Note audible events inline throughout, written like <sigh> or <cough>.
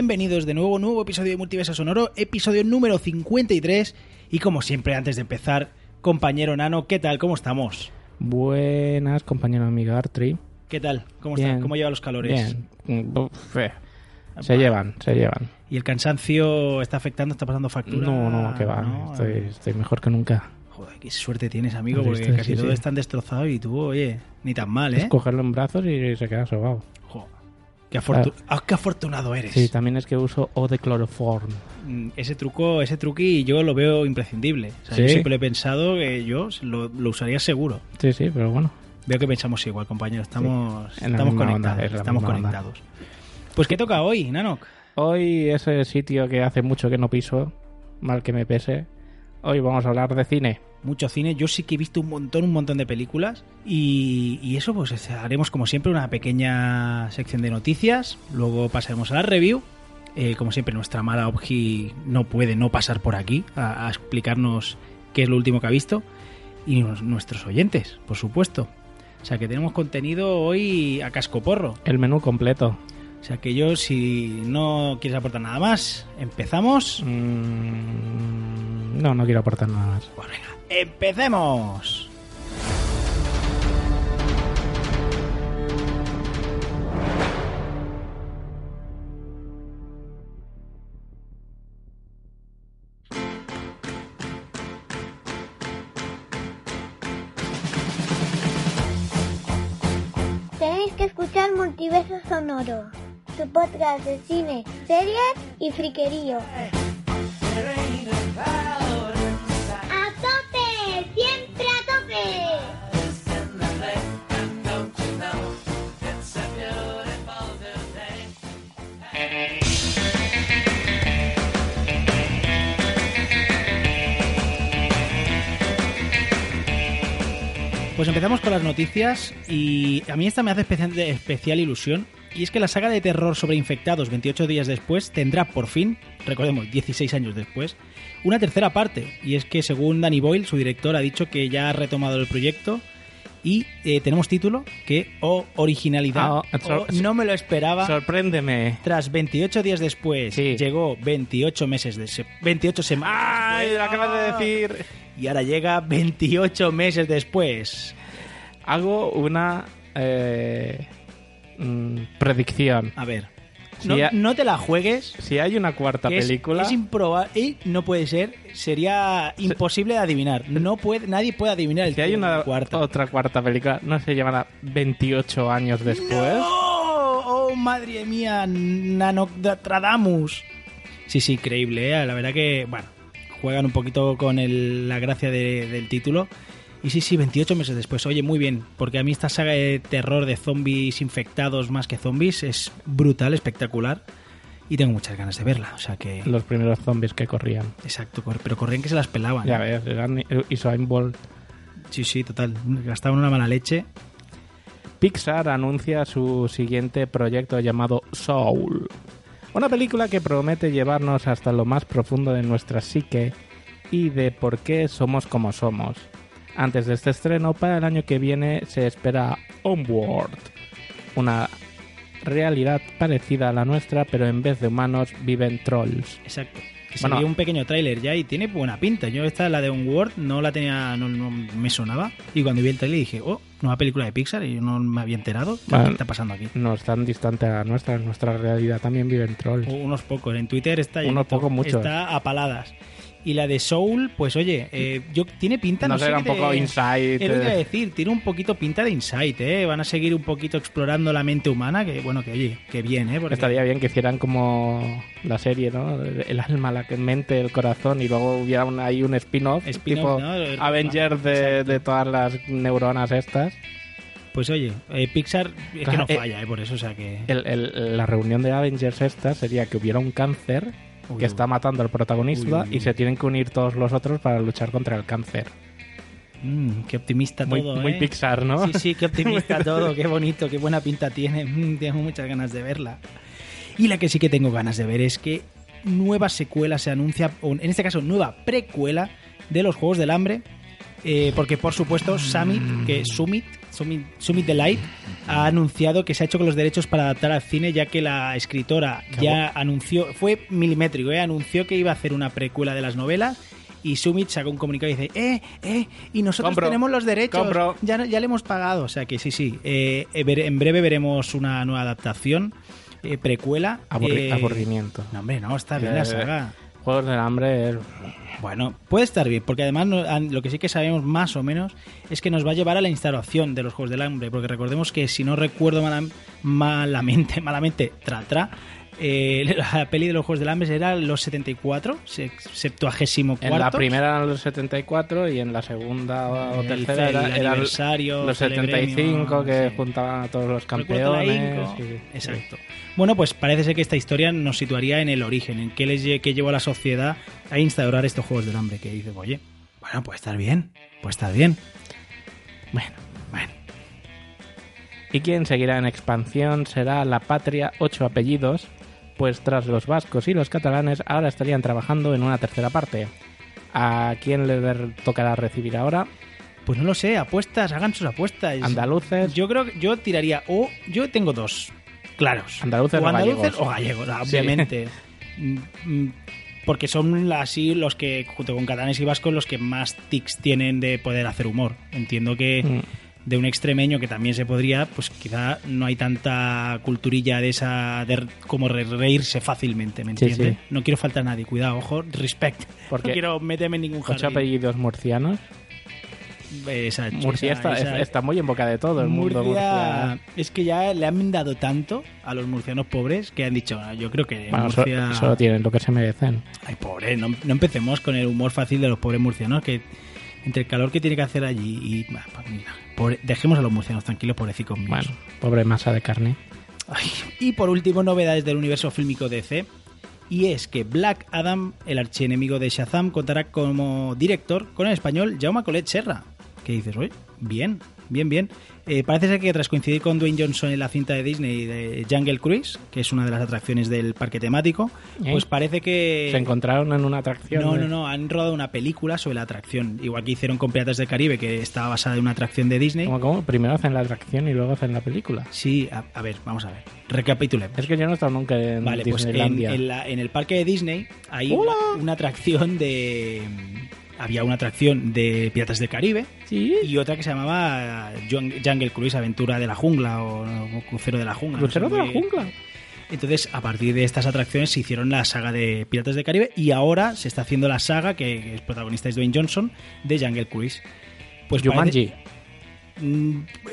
Bienvenidos de nuevo, nuevo episodio de Multiverso Sonoro, episodio número 53. Y como siempre, antes de empezar, compañero Nano, ¿qué tal? ¿Cómo estamos? Buenas, compañero amigo Artri. ¿Qué tal? ¿Cómo Bien. está? ¿Cómo lleva los calores? Bien. Uf, eh. Se llevan, se llevan. ¿Y el cansancio está afectando? ¿Está pasando factura? No, no, que va. No. Estoy, estoy mejor que nunca. Joder, qué suerte tienes, amigo, ¿Has porque casi Sí, todo sí. están destrozado y tú, oye, ni tan mal, ¿eh? Es cogerlo en brazos y se queda sobao. Qué, afortu- ah, qué afortunado eres. Sí, también es que uso O de cloroform. Mm, ese truco, ese truqui yo lo veo imprescindible. O sea, ¿Sí? Yo siempre he pensado que yo lo, lo usaría seguro. Sí, sí, pero bueno. Veo que pensamos igual, compañero. Estamos, estamos conectados. onda, es estamos onda. conectados. Pues ¿qué toca hoy, Nanok? Hoy ese sitio que hace mucho que no piso, mal que me pese. Hoy vamos a hablar de cine. Mucho cine. Yo sí que he visto un montón, un montón de películas. Y, y eso, pues es- haremos como siempre una pequeña sección de noticias. Luego pasaremos a la review. Eh, como siempre, nuestra mala Obji no puede no pasar por aquí a, a explicarnos qué es lo último que ha visto. Y nos- nuestros oyentes, por supuesto. O sea que tenemos contenido hoy a cascoporro. El menú completo. O sea que yo, si no quieres aportar nada más, empezamos. Mm, no, no quiero aportar nada más. Pues venga, empecemos. Tenéis que escuchar Multiverso Sonoro, su podcast de cine, series y friquerío. ¡A tope! ¡Siempre a tope! Pues empezamos con las noticias y a mí esta me hace especial, ilusión. Y es que la saga de terror sobre infectados 28 días después tendrá por fin, recordemos, 16 años después, una tercera parte. Y es que según Danny Boyle, su director, ha dicho que ya ha retomado el proyecto y eh, tenemos título que, oh, originalidad, Ah, oh, oh, no me lo esperaba. Sorpréndeme. Tras 28 días después, Sí. llegó 28 meses de 28 semanas. ¡Ay! Lo acabas de decir. Y ahora llega 28 meses después. Hago una eh, mm, predicción. A ver. Si No, ha- no te la juegues. Si hay una cuarta que es- película, Es, improbable. Y no puede ser. Sería imposible de adivinar. No puede, nadie puede adivinar el si hay una cuarta. otra cuarta película, ¿no se llamará 28 años después? ¡No! ¡Oh, madre mía! Nanotradamus. Sí, sí, increíble. ¿eh? La verdad que, bueno, juegan un poquito con el- la gracia de- del título. Y sí, sí, 28 meses después. Oye, muy bien, porque a mí esta saga de terror de zombies infectados más que zombies es brutal, espectacular. Y tengo muchas ganas de verla. O sea que... Los primeros zombies que corrían. Exacto, pero corrían que se las pelaban. Ya ves, eran Usain Bolt. Sí, sí, total. Gastaban una mala leche. Pixar anuncia su siguiente proyecto llamado Soul. Una película que promete llevarnos hasta lo más profundo de nuestra psique y de por qué somos como somos. Antes de este estreno, para el año que viene se espera Onward, una realidad parecida a la nuestra, pero en vez de humanos viven trolls. Exacto. Que Bueno. un pequeño tráiler ya y tiene buena pinta. Yo esta, la de Onward, no la tenía, no, no me sonaba. Y cuando vi el tráiler dije, oh, nueva película de Pixar y yo no me había enterado. ¿Qué Bueno. está pasando aquí? No es tan distante a la nuestra, en nuestra realidad también viven trolls. Unos pocos. En Twitter está Unos pocos, muchos. Está a paladas. Y la de Soul, pues oye, eh, yo tiene pinta, no, No sé será un te- poco insight. Es lo que iba a eh, decir, tiene un poquito pinta de insight, ¿eh? Van a seguir un poquito explorando la mente humana, que bueno, que oye, que bien, ¿eh? Porque- Estaría bien que hicieran como la serie, ¿no? El alma, la mente, el corazón y luego hubiera un- ahí un spin-off, Spin-off, tipo ¿no? Avengers de, de todas las neuronas estas. Pues oye, eh, Pixar es que Claro, no eh, falla, eh, por eso, o sea que... El- el- la reunión de Avengers esta sería que hubiera un cáncer Uy, que está matando al protagonista Uy, uy, uy. y se tienen que unir todos los otros para luchar contra el cáncer. Mm, qué optimista Muy, todo, muy ¿eh? Pixar, ¿no? Sí, sí, qué optimista <laughs> todo, qué bonito, qué buena pinta tiene. <laughs> Mm, tengo muchas ganas de verla. Y la que sí que tengo ganas de ver es que nueva secuela se anuncia, en este caso nueva precuela de los Juegos del Hambre, eh, porque por supuesto Summit, que Summit, Summit, Summit Delight ha anunciado que se ha hecho con los derechos para adaptar al cine, ya que la escritora ya anunció, fue milimétrico, eh, anunció que iba a hacer una precuela de las novelas. Y Summit sacó un comunicado y dice, eh, eh, y nosotros Compro, tenemos los derechos, compro. ya, ya le hemos pagado. O sea que sí, sí, eh, eh, en breve veremos una nueva adaptación, eh, precuela. Aburri- eh, aburrimiento. No, hombre, no, está bien la saga. Juegos del Hambre es... Bueno, puede estar bien, porque además lo que sí que sabemos más o menos es que nos va a llevar a la instalación de los Juegos del Hambre, porque recordemos que si no recuerdo mala- malamente, <laughs> malamente, tra, tra, eh, <laughs> la peli de los Juegos del Hambre era los 74, se- septuagésimo En cuarto. la primera eran los 74 y en la segunda o tercera el era aniversario, los Telegremio, 75 que sí. juntaban a todos los campeones. Y- Exacto. Bueno, pues parece ser que esta historia nos situaría en el origen, en qué, les, qué llevó a la sociedad a instaurar estos Juegos del Hambre, que dice, oye, bueno, puede estar bien, puede estar bien. Bueno, bueno. Y quien seguirá en expansión será la patria ocho apellidos, pues tras los vascos y los catalanes ahora estarían trabajando en una tercera parte. ¿A quién le tocará recibir ahora? Pues no lo sé, apuestas, hagan sus apuestas. Andaluces. Yo creo que yo tiraría, o yo tengo dos claros. Andaluces o o andaluces gallegos. o gallegos, obviamente. Mm, mm, Porque son así los que, junto con catalanes y vascos, los que más tics tienen de poder hacer humor. Entiendo que Mm. De un extremeño que también se podría, pues quizá no hay tanta culturilla de esa, de como re- reírse fácilmente, ¿me entiendes? sí. No quiero faltar a nadie, cuidado, ojo, respect. Porque no quiero meterme en ningún Ocho jardín. apellidos murcianos. Murcia esa- está, esa- está muy en boca de todo el mundo. Murcia, es que ya le han dado tanto a los murcianos pobres que han dicho, "Ah, yo creo que Bueno, Murcia... solo tienen lo que se merecen. Ay, pobre, no, no empecemos con el humor fácil de los pobres murcianos, que entre el calor que tiene que hacer allí y... bah, pues mira, pobre- dejemos a los murcianos tranquilos, pobrecicos míos. Bueno, pobre masa de carne. Ay, y por último, novedades del universo fílmico DC. Y es que Black Adam, el archienemigo de Shazam, contará como director con el español Jaume Colet Serra. ¿Qué dices, oye? Bien, bien, bien. Eh, parece ser que tras coincidir con Dwayne Johnson en la cinta de Disney de Jungle Cruise, que es una de las atracciones del parque temático, ¿Eh? pues parece que... Se encontraron en una atracción. No, de- no, no, han rodado una película sobre la atracción, igual que hicieron con Piratas del Caribe, que estaba basada en una atracción de Disney. ¿Cómo, cómo? Primero hacen la atracción y luego hacen la película. Sí, a, a ver, vamos a ver. Recapitulemos. Es que yo no he estado nunca en Vale, pues en, en la- en el parque de Disney hay Hola. una atracción de... Había una atracción de Piratas del Caribe Sí. y otra que se llamaba Jung- Jungle Cruise, Aventura de la Jungla o, o Crucero de la Jungla. no Crucero sé de la jungla. Entonces, a partir de estas atracciones se hicieron la saga de Piratas del Caribe y ahora se está haciendo la saga, que, el protagonista es Dwayne Johnson, de Jungle Cruise. Pues Jumanji. parece-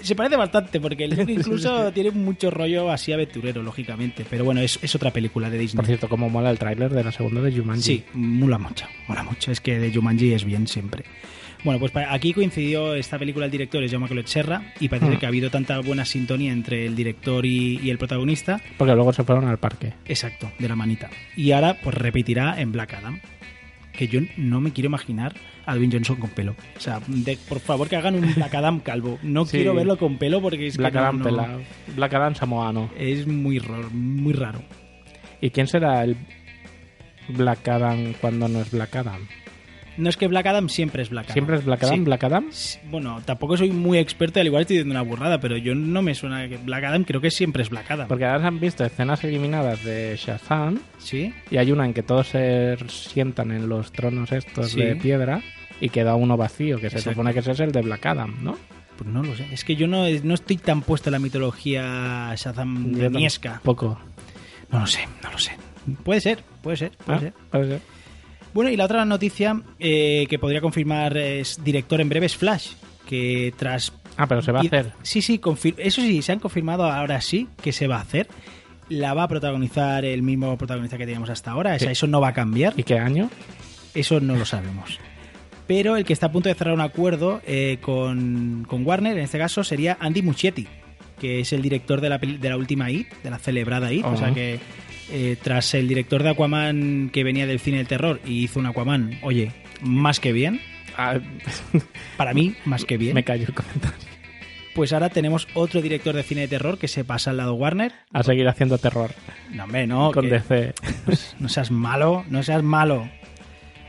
se parece bastante porque el <laughs> look incluso tiene mucho rollo así aventurero, lógicamente. Pero bueno, es, es otra película de Disney. Por cierto, como mola el tráiler de la segunda de Jumanji. Sí, mola mucho, mola mucho. Es que de Jumanji es bien siempre. Bueno, pues aquí coincidió esta película, el director es Jaume Collet Serra, y parece Hmm. que ha habido tanta buena sintonía entre el director y, y el protagonista. Porque luego se fueron al parque. Exacto, de la manita. Y ahora, pues repetirá en Black Adam. Que yo no me quiero imaginar a Dwayne Johnson con pelo. O sea, de- por favor que hagan un Black Adam calvo. No Sí. quiero verlo con pelo porque es Black que Adam no- pelado. Black Adam samoano. es muy raro, muy raro. ¿Y quién será el Black Adam cuando no es Black Adam? No es que Black Adam siempre es Black Adam. ¿Siempre es Black Adam? Sí. ¿Black Adam? Bueno, tampoco soy muy experto, al igual estoy diciendo una burrada, pero yo no me suena que Black Adam, creo que siempre es Black Adam. Porque ahora se han visto escenas eliminadas de Shazam ¿Sí? y hay una en que todos se sientan en los tronos estos Sí. de piedra y queda uno vacío, que se Exacto. supone que ese es el de Black Adam, ¿no? Pues no lo sé. Es que yo no, no estoy tan puesto en la mitología Shazam de Niesca. Poco. No lo sé, no lo sé. Puede ser, puede ser, puede Ah, ser. puede ser. Bueno, y la otra noticia eh, que podría confirmar es director en breve es Flash, que tras... Ah, pero se va a hacer. Sí, sí, confir- eso sí, se han confirmado ahora sí que se va a hacer. La va a protagonizar el mismo protagonista que teníamos hasta ahora, o sea, eso no va a cambiar. ¿Y qué año? Eso no lo sabemos. Pero el que está a punto de cerrar un acuerdo eh, con, con Warner, en este caso, sería Andy Muschietti, que es el director de la, de la última IT, de la celebrada IT. O sea que eh, tras el director de Aquaman que venía del cine del terror y hizo un Aquaman, oye, más que bien, Ah, <laughs> para mí, más que bien. me cayó el comentario. Pues ahora tenemos otro director de cine de terror que se pasa al lado Warner. A seguir haciendo terror No, hombre, no. con que- DC. pues, no seas malo, no seas malo.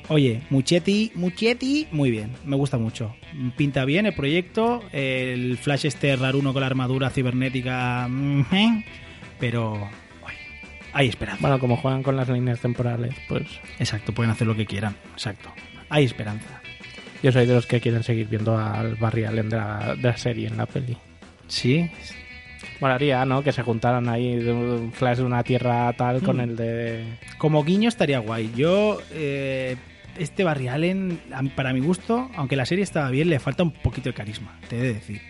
Oye, Muchetti, Muchetti, muy bien, me gusta mucho. Pinta bien el proyecto, el Flash este raruno con la armadura cibernética, mm, eh, pero hay esperanza. Bueno, como juegan con las líneas temporales, pues Exacto, pueden hacer lo que quieran, exacto. Hay esperanza. yo soy de los que quieren seguir viendo al Barry Allen de la, de la serie en la peli. Sí, Molaría, ¿no? Que se juntaran ahí de un flash de una tierra tal con Hmm. el de... como guiño estaría guay. Yo, eh, este Barry Allen, para mi gusto, aunque la serie estaba bien, le falta un poquito de carisma, te he de decir.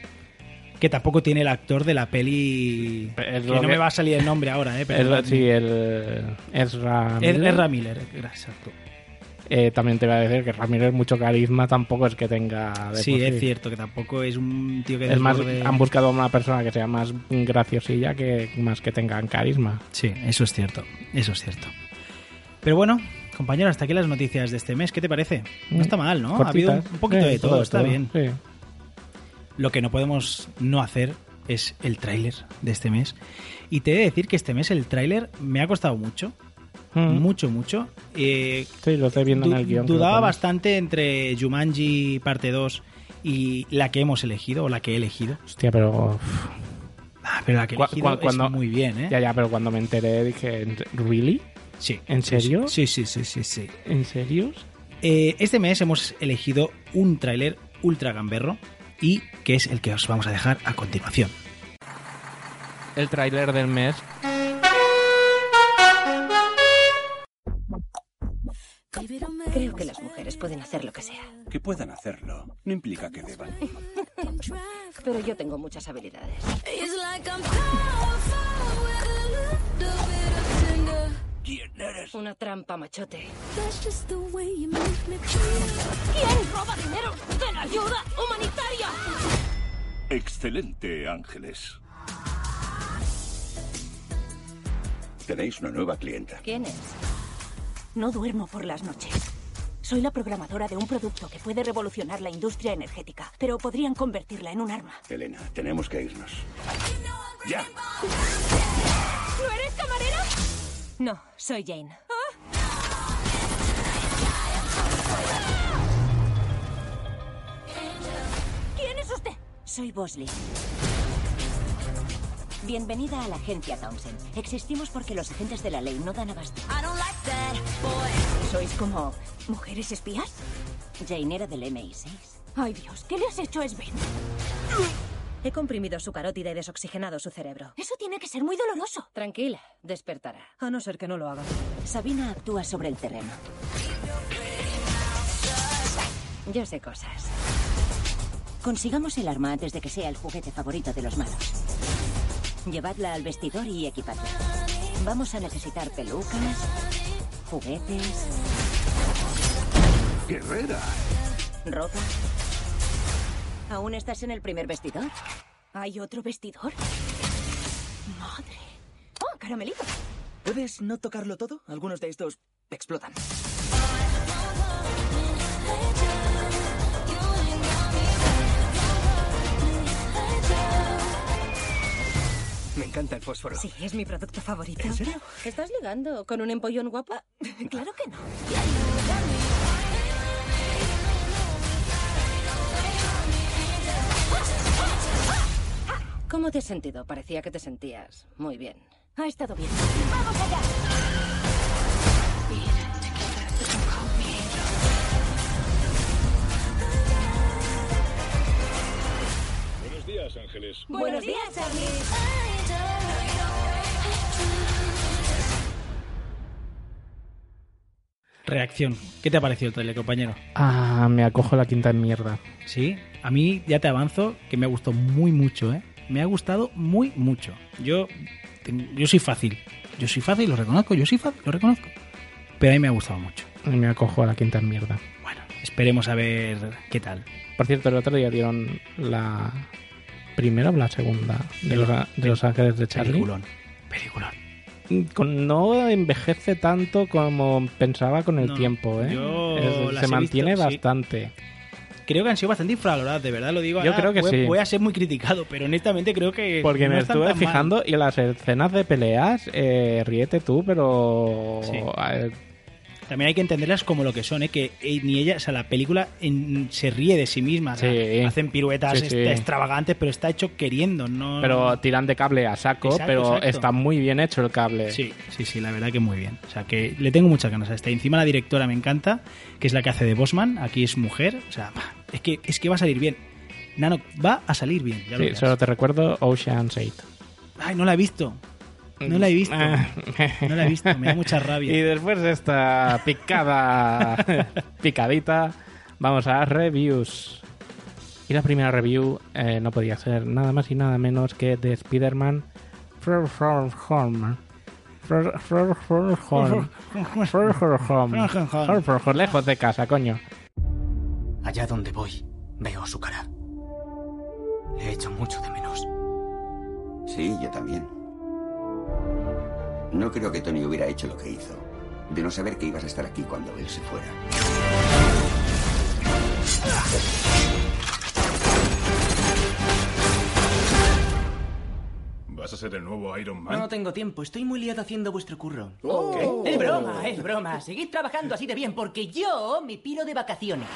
Que tampoco tiene el actor de la peli. Que no que- me va a salir el nombre ahora, ¿eh? Pero el- sí, el Ezra Es- Miller. Ezra Miller, exacto. Eh, también te voy a decir que Ramírez mucho carisma tampoco es que tenga de Sí, es cierto, que tampoco es un tío que Es más, desborde- han buscado a una persona que sea más graciosilla que más que tengan carisma. Sí, eso es cierto, eso es cierto. Pero bueno, compañero, hasta aquí las noticias de este mes. ¿Qué te parece? No está mal, ¿no? Ha habido un, poquito Sí, de todo, está bien. Sí. Lo que no podemos no hacer es el tráiler de este mes. Y te he de decir que este mes el tráiler me ha costado mucho, Mm. mucho, mucho. Eh, Sí, lo estoy viendo en el guion. dudaba bastante entre Jumanji parte 2 y la que hemos elegido, o la que he elegido. Hostia, pero. Ah, pero la que he elegido cu- cuando- es muy bien, ¿eh? Ya, ya, pero cuando me enteré dije, ¿really? Sí. ¿En serio? Sí, sí, sí, sí, sí. ¿En serio? Eh, este mes hemos elegido un tráiler ultra gamberro y que es el que os vamos a dejar a continuación. El tráiler del mes. Creo que las mujeres pueden hacer lo que sea. Que puedan hacerlo no implica que deban. Pero yo tengo muchas habilidades. ¿Quién eres? Una trampa machote. ¿Quién ¿Quién roba dinero de ayuda humanitaria? Excelente, Ángeles. Tenéis una nueva clienta. ¿Quién es? No duermo por las noches. Soy la programadora de un producto que puede revolucionar la industria energética, pero podrían convertirla en un arma. Elena, tenemos que irnos. ¡Ya! ¿No eres camarera? No, soy Jane. ¿Quién es usted? Soy Bosley. Bienvenida a la agencia Townsend. Existimos porque los agentes de la ley no dan abasto. ¿Sois como mujeres espías? Jane era del MI6. Ay Dios, ¿qué le has hecho a Sven? He comprimido su carótida y desoxigenado su cerebro. Eso tiene que ser muy doloroso. Tranquila, despertará. A no ser que no lo haga. Sabina actúa sobre el terreno. Yo sé cosas. Consigamos el arma antes de que sea el juguete favorito de los malos. Llevadla al vestidor y equipadla. Vamos a necesitar pelucas, juguetes, ¡Guerrera! ropa. ¿Aún estás en el primer vestidor? ¿Hay otro vestidor? Madre. Oh, caramelito. ¿Puedes no tocarlo todo? Algunos de estos explotan. Me encanta el fósforo. Sí, es mi producto favorito. ¿En serio? ¿Estás ligando con un empollón guapo? <laughs> Claro que no. ¿Cómo te has sentido? Parecía que te sentías muy bien. Ha estado bien. Buenos días, Ángeles. Buenos días, Charlie. Reacción. ¿Qué te ha parecido el tráiler, compañero? Ah, me acojo la quinta en mierda. Sí, a mí ya te avanzo que me ha gustado muy mucho, ¿eh? Me ha gustado muy mucho. Yo, yo soy fácil. Yo soy fácil, lo reconozco, yo soy fácil, lo reconozco. Pero a mí me ha gustado mucho. Me acojo a la quinta mierda. Bueno, esperemos a ver qué tal. Por cierto, el otro día dieron la primera o la segunda de los, de los Ángeles de Charlie. Peliculón. Peliculón. Con- no envejece tanto como pensaba con el No, tiempo, ¿eh? Es- se mantiene visto, sí. Creo que han sido bastante infravaloradas, de verdad lo digo. Yo ahora creo que voy, sí. Voy a ser muy criticado, pero honestamente creo que. Porque no me están estuve tan mal. fijando y las escenas de peleas, eh, ríete tú, pero... Sí. También hay que entenderlas como lo que son, ¿eh? que eh, ni ella, o sea, la película en- se ríe de sí misma. Sí. Hacen piruetas Sí, sí. est- extravagantes, pero está hecho queriendo, ¿no? pero tiran de cable a saco, Exacto, pero exacto. está muy bien hecho el cable. Sí, sí, sí, la verdad que muy bien. O sea, que le tengo muchas ganas a esta. Encima la directora me encanta, que es la que hace de Bosman. Aquí es mujer. O sea, es que, es que va a salir bien. Nano, va a salir bien. Ya lo Sí, solo te recuerdo Ocean's 8. Ay, no la he visto. No la he visto. No la he visto, me da mucha rabia. <laughs> Y después de esta picada, <laughs> picadita, vamos a reviews. Y la primera review eh, no podía ser nada más y nada menos que de Spider-Man Far From Home. Far- Far From Home. <laughs> Far From Home. Far From Home. Lejos de casa, coño. Allá donde voy, veo su cara. Le echo mucho de menos. Sí, yo también. No creo que Tony hubiera hecho lo que hizo. De no saber que ibas a estar aquí cuando él se fuera. ¿Vas a ser el nuevo Iron Man? No tengo tiempo, estoy muy liado haciendo vuestro curro. Es broma, es broma. Seguid trabajando así de bien porque yo me piro de vacaciones.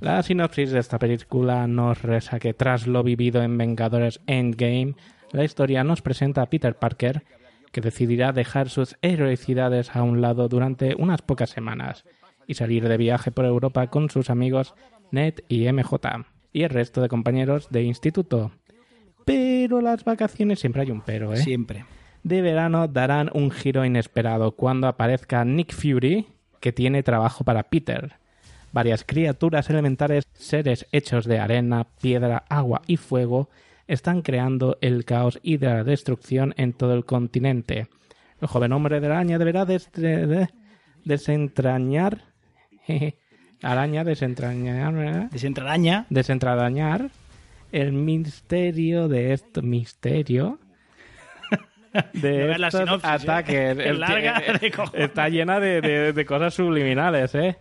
La sinopsis de esta película nos reza que tras lo vivido en Vengadores Endgame, la historia nos presenta a Peter Parker, que decidirá dejar sus heroicidades a un lado durante unas pocas semanas y salir de viaje por Europa con sus amigos Ned y MJ y el resto de compañeros de instituto. Pero las vacaciones siempre hay un pero, ¿eh? Siempre. de verano darán un giro inesperado cuando aparezca Nick Fury, que tiene trabajo para Peter. Varias criaturas elementales, seres hechos de arena, piedra, agua y fuego, están creando el caos y la destrucción en todo el continente. El joven hombre de araña deberá des- de- de- desentrañar. <laughs> araña desentrañar. Desentraña. Desentrañar el misterio de esto. Misterio. <laughs> De No veas la estos sinopsis, ataques. Es <laughs> El- larga de cojones. está llena de, de- de cosas subliminales, ¿eh?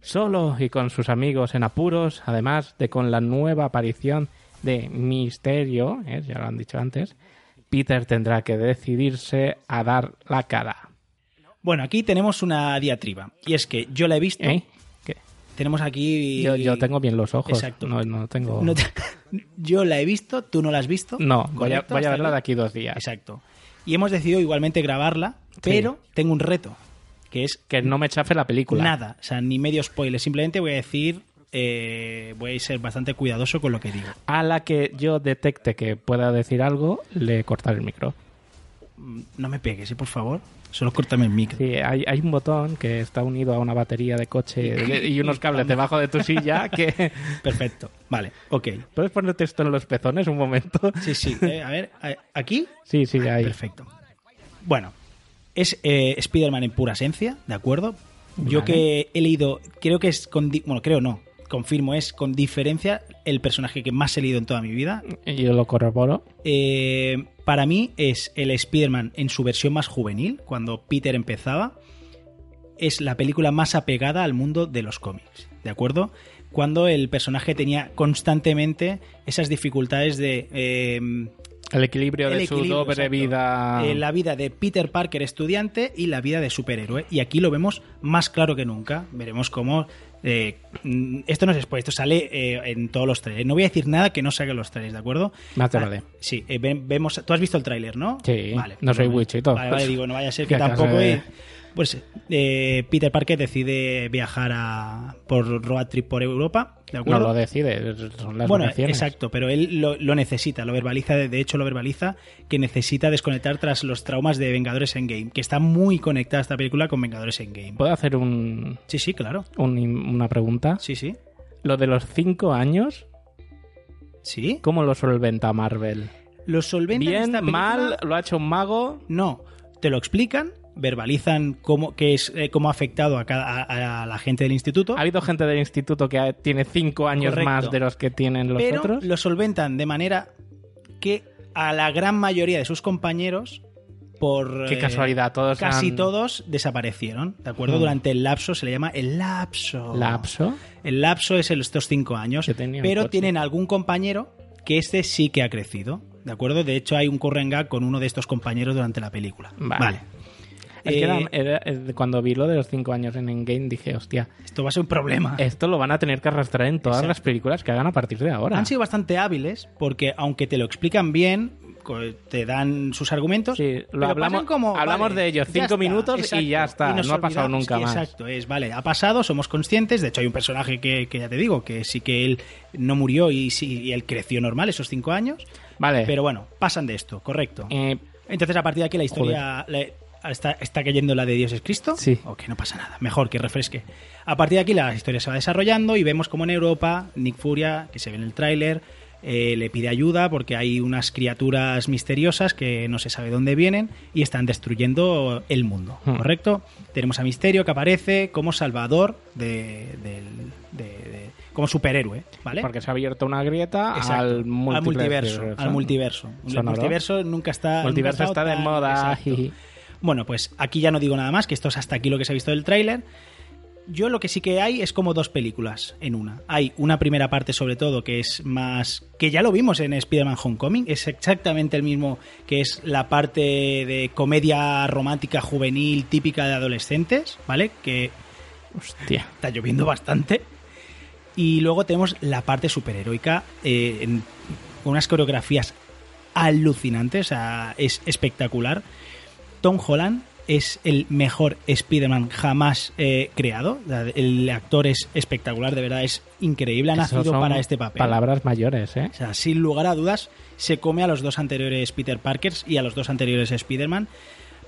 Solo y con sus amigos en apuros, además de con la nueva aparición de Misterio, ¿eh? ya lo han dicho antes, Peter tendrá que decidirse a dar la cara. Bueno, aquí tenemos una diatriba. Y es que yo la he visto. ¿Eh? Tenemos aquí. Yo, yo tengo bien los ojos. Exacto. No, no tengo... No te- <laughs> Yo la he visto, tú no la has visto. No, voy a, ¿Correcto? voy a ¿Hasta verla de aquí dos días. Exacto. Y hemos decidido igualmente grabarla, pero tengo un reto, que es Que no me chafe la película. nada, o sea, ni medio spoiler, simplemente voy a decir, eh, voy a ser bastante cuidadoso con lo que digo. A la que yo detecte que pueda decir algo, le cortaré el micro. Mm, No me pegues, ¿eh? por favor. Solo córtame el micro. Sí, hay, hay un botón que está unido a una batería de coche <laughs> y unos cables debajo de tu silla que... <laughs> Perfecto. Vale, ok. ¿Puedes ponerte esto en los pezones un momento? Sí, sí. eh, a ver, aquí. Sí, sí, ahí. Perfecto. Bueno, es eh, Spider-Man en pura esencia, ¿de acuerdo? Yo que he leído, creo que es con. Bueno, creo no, confirmo, es con diferencia el personaje que más he leído en toda mi vida. Y Yo lo corroboro. Eh, para mí es el Spider-Man en su versión más juvenil, cuando Peter empezaba. Es la película más apegada al mundo de los cómics, ¿de acuerdo? Cuando el personaje tenía constantemente esas dificultades de. eh, El equilibrio de su doble vida. eh, la vida de Peter Parker estudiante y la vida de superhéroe. Y aquí lo vemos más claro que nunca. Veremos cómo... eh, mm, esto no es spoiler, esto sale eh, en todos los trailers. No voy a decir nada que no salga en los trailers, ¿de acuerdo? Más te Ah, vale. Sí, eh, ve- vemos... Tú has visto el tráiler, ¿no? Sí, Vale, no soy vale. Wichito. Vale, vale, digo, no vaya a ser <laughs> que ¿Qué acaso tampoco... de- pues eh, Peter Parker decide viajar a, por road trip por Europa, ¿de No acuerdo? lo decide, son las bueno, vacaciones. exacto, pero él lo, lo necesita, lo verbaliza, de hecho lo verbaliza, que necesita desconectar tras los traumas de Vengadores Endgame, que está muy conectada esta película con Vengadores Endgame. ¿Puedo hacer un, Sí, sí, claro. un- una pregunta? Sí, sí. Lo de los cinco años, ¿Sí? ¿cómo lo solventa Marvel? Los solventa en ¿Bien, esta película- mal, lo ha hecho un mago? No, te lo explican verbalizan cómo, qué es, eh, cómo ha afectado a, cada, a, a la gente del instituto. Ha habido gente del instituto que tiene cinco años Correcto. más de los que tienen los pero otros. lo solventan de manera que a la gran mayoría de sus compañeros, por Qué eh, casualidad, todos casi han- todos desaparecieron, ¿de acuerdo? Hmm. Durante el lapso se le llama el lapso. ¿Lapso? El lapso es el- estos cinco años, pero tienen algún compañero que este sí que ha crecido, ¿de acuerdo? De hecho hay un current gag con uno de estos compañeros durante la película. Vale. Es que Eh, era- era- eh, cuando vi lo de los cinco años en Endgame dije, hostia, esto va a ser un problema. esto lo van a tener que arrastrar en todas Exacto. las películas que hagan a partir de ahora. Han sido bastante hábiles porque aunque te lo explican bien, te dan sus argumentos, lo pero hablamos- pasan como, hablamos vale, de ellos cinco está, minutos y ya está, no ha pasado nunca más. Exacto, es vale, ha pasado, somos conscientes, de hecho hay un personaje que, que ya te digo, que sí que él no murió y sí y él creció normal esos cinco años, Vale. pero bueno, pasan de esto, correcto. Eh, Entonces a partir de aquí la historia está, está cayendo la de Dios es Cristo. Sí. Ok, no pasa nada. Mejor que refresque. A partir de aquí la historia se va desarrollando y vemos como en Europa Nick Furia, que se ve en el tráiler, eh, le pide ayuda porque hay unas criaturas misteriosas que no se sabe dónde vienen y están destruyendo el mundo. Hmm. ¿Correcto? Tenemos a Misterio que aparece como salvador de, del- de- de- como superhéroe, ¿vale? Porque se ha abierto una grieta al, multiplex- multiverso. Al multiverso. El Sonoro. multiverso nunca está. Multiverso nunca está estado de moda. Exacto. Bueno, pues aquí ya no digo nada más, que esto es hasta aquí lo que se ha visto del tráiler. Yo lo que sí que hay es como dos películas en una. Hay una primera parte sobre todo que es más... que ya lo vimos en Spider-Man Homecoming, es exactamente el mismo que es la parte de comedia romántica juvenil típica de adolescentes, ¿vale? Que Hostia. está lloviendo bastante. Y luego tenemos la parte superheroica eh, en- con unas coreografías alucinantes, o sea, es espectacular. Tom Holland es el mejor Spider-Man jamás eh, creado. El actor es espectacular, de verdad, es increíble. Ha nacido para este papel. Palabras mayores, ¿eh? O sea, sin lugar a dudas, se come a los dos anteriores Peter Parkers y a los dos anteriores Spider-Man.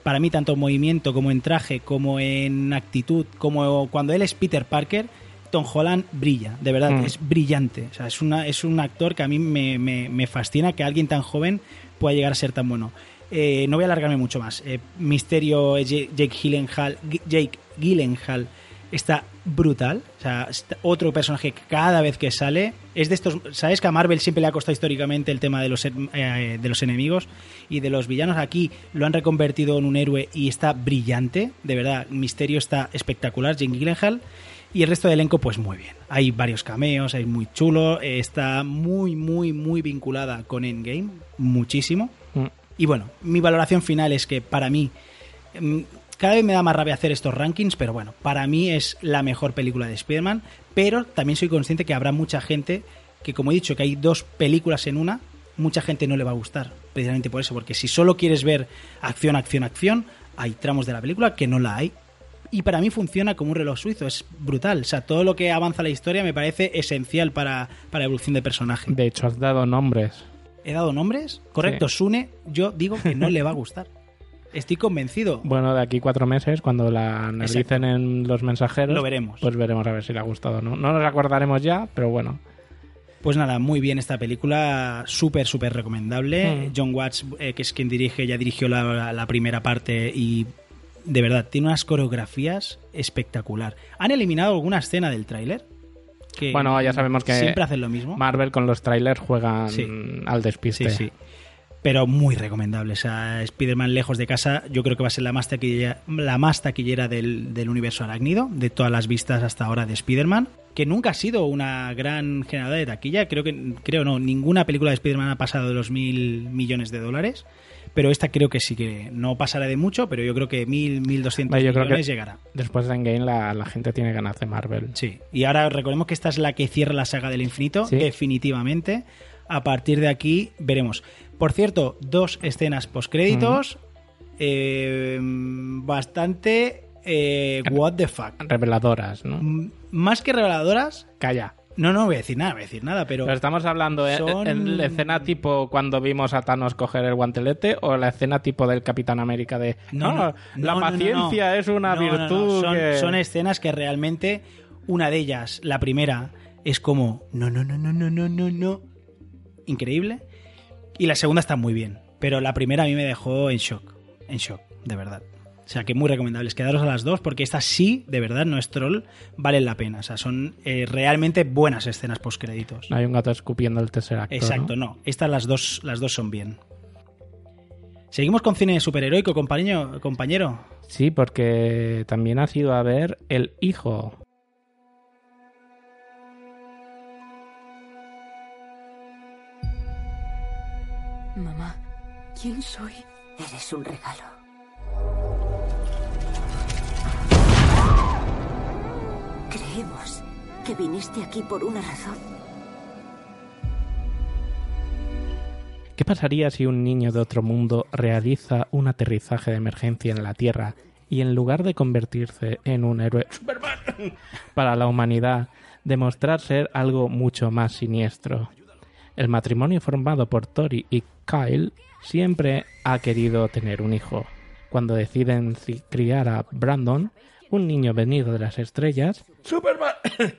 Para mí, tanto en movimiento como en traje, como en actitud, como cuando él es Peter Parker, Tom Holland brilla, de verdad, Mm. es brillante. O sea, es, una, es un actor que a mí me, me- me fascina que alguien tan joven pueda llegar a ser tan bueno. Eh, no voy a alargarme mucho más. Eh, Misterio, Jake Gyllenhaal, Jake Gyllenhaal está brutal. O sea, otro personaje que cada vez que sale es de estos. Sabes que a Marvel siempre le ha costado históricamente el tema de los, eh, de los enemigos y de los villanos. Aquí lo han reconvertido en un héroe y está brillante. De verdad, Misterio está espectacular. Jake Gyllenhaal. Y el resto del elenco, pues muy bien. Hay varios cameos, hay muy chulo. está muy, muy, muy vinculada con Endgame. Muchísimo. Y bueno, mi valoración final es que para mí, mm, cada vez me da más rabia hacer estos rankings, pero bueno, para mí es la mejor película de Spider-Man, pero también soy consciente que habrá mucha gente que, como he dicho, que hay dos películas en una, mucha gente no le va a gustar, precisamente por eso, porque si solo quieres ver acción, acción, acción, hay tramos de la película que no la hay. Y para mí funciona como un reloj suizo, es brutal. O sea, todo lo que avanza la historia me parece esencial para, para la evolución de personaje. De hecho, has dado nombres. ¿He dado nombres? Correcto, Sune, yo digo que no le va a gustar. <laughs> Estoy convencido. Bueno, de aquí cuatro meses, cuando la analicen en los mensajeros, Lo veremos. Pues veremos a ver si le ha gustado o no. No nos acordaremos ya, pero bueno. Pues nada, muy bien esta película, súper, súper recomendable. Mm. John Watts, eh, que es quien dirige, ya dirigió la, la primera parte y de verdad, tiene unas coreografías espectacular. Han eliminado alguna escena del tráiler. Que Bueno, ya sabemos que Siempre hacen lo mismo. Marvel con los trailers juegan Sí. al despiste. Sí, sí. Pero muy recomendable. O sea, Spider-Man lejos de casa, yo creo que va a ser la más taquillera, la más taquillera del, del universo arácnido, de todas las vistas hasta ahora de Spider-Man, que nunca ha sido una gran generadora de taquilla. Creo que, creo no, ninguna película de Spider-Man ha pasado de los mil millones de dólares. Pero esta creo que sí que no pasará de mucho, pero yo creo que mil, mil doscientos Vale, yo creo que llegará. después de Endgame la, la gente tiene ganas de Marvel. Sí, y ahora recordemos que esta es la que cierra la saga del infinito, Sí. definitivamente. A partir de aquí veremos. Por cierto, dos escenas postcréditos eh, bastante eh, what the fuck. Reveladoras, ¿no? M- Más que reveladoras. Calla. No, no voy a decir nada, voy a decir nada, pero Pero estamos hablando ¿eh? son- en la escena tipo cuando vimos a Thanos coger el guantelete o la escena tipo del Capitán América de No, "Ah, no, la no, no, paciencia es una virtud Son, que- son escenas que realmente una de ellas, la primera, es como no, no, no, no, no, no, no, no. Increíble. Y la segunda está muy bien. Pero la primera a mí me dejó en shock. En shock, de verdad. O sea que muy recomendables. Quedaros a las dos porque estas sí, de verdad, no es troll, valen la pena. O sea, son eh, realmente buenas escenas postcréditos. No hay un gato escupiendo el tercer acto. Exacto, ¿no? no. Estas las dos, las dos son bien. Seguimos con cine superheroico, compañero. compañero. Sí, porque también has ido a ver El Hijo. Mamá, ¿quién soy? Eres un regalo. Que viniste aquí por una razón. ¿Qué pasaría si un niño de otro mundo realiza un aterrizaje de emergencia en la Tierra y en lugar de convertirse en un héroe <laughs> para la humanidad, demostrar ser algo mucho más siniestro? El matrimonio formado por Tori y Kyle siempre ha querido tener un hijo. Cuando deciden ci- criar a Brandon, un niño venido de las estrellas, Superman, <coughs>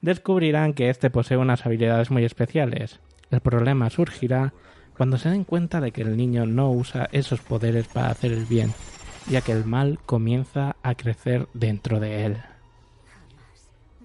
descubrirán que éste posee unas habilidades muy especiales. El problema surgirá cuando se den cuenta de que el niño no usa esos poderes para hacer el bien, ya que el mal comienza a crecer dentro de él.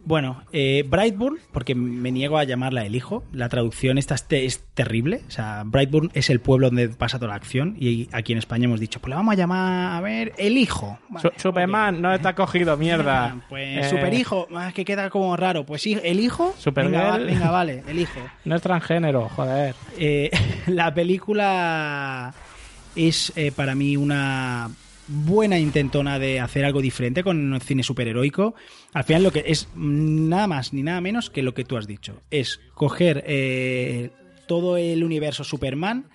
Bueno, eh, Brightburn, porque me niego a llamarla el hijo, la traducción esta es, te- es terrible. O sea, Brightburn es el pueblo donde pasa toda la acción y aquí en España hemos dicho, pues le vamos a llamar, a ver, el hijo. Vale, Su- Superman no está cogido, mierda. <laughs> Pues Eh, superhijo, ah, que queda como raro. Pues sí, el hijo. Supergirl. Venga, va- venga, vale, el hijo. <laughs> No es transgénero, joder. Eh, <laughs> la película es eh, para mí una buena intentona de hacer algo diferente con el cine superheroico. Al final lo que es nada más ni nada menos que lo que tú has dicho. Es coger eh, todo el universo Superman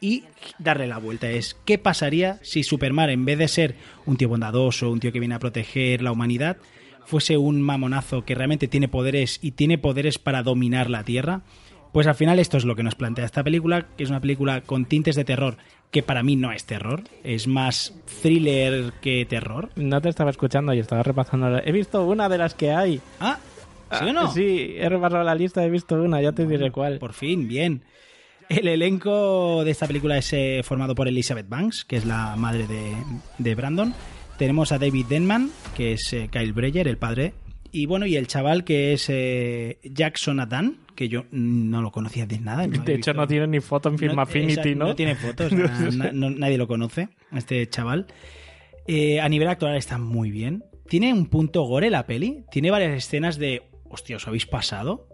y darle la vuelta. Es qué pasaría si Superman, en vez de ser un tío bondadoso, un tío que viene a proteger la humanidad, fuese un mamonazo que realmente tiene poderes y tiene poderes para dominar la Tierra. Pues al final esto es lo que nos plantea esta película, que es una película con tintes de terror, que para mí no es terror, es más thriller que terror. No te estaba escuchando y estaba repasando. He visto una de las que hay. Ah, ¿sí o no? Sí, he repasado la lista, he visto una, ya te diré cuál. Por fin, bien. El elenco de esta película es eh, formado por Elizabeth Banks, que es la madre de, de Brandon. Tenemos a David Denman, que es eh, Kyle Breyer, el padre. Y bueno, y el chaval que es eh, Jackson Adan, que yo no lo conocía de nada. no De hecho, visto- no tiene ni foto en Film no, Affinity, ¿no? No tiene fotos, na- <laughs> na- no- nadie lo conoce, este chaval. Eh, a nivel actual está muy bien. Tiene un punto gore la peli. Tiene varias escenas de, hostia, ¿os habéis pasado?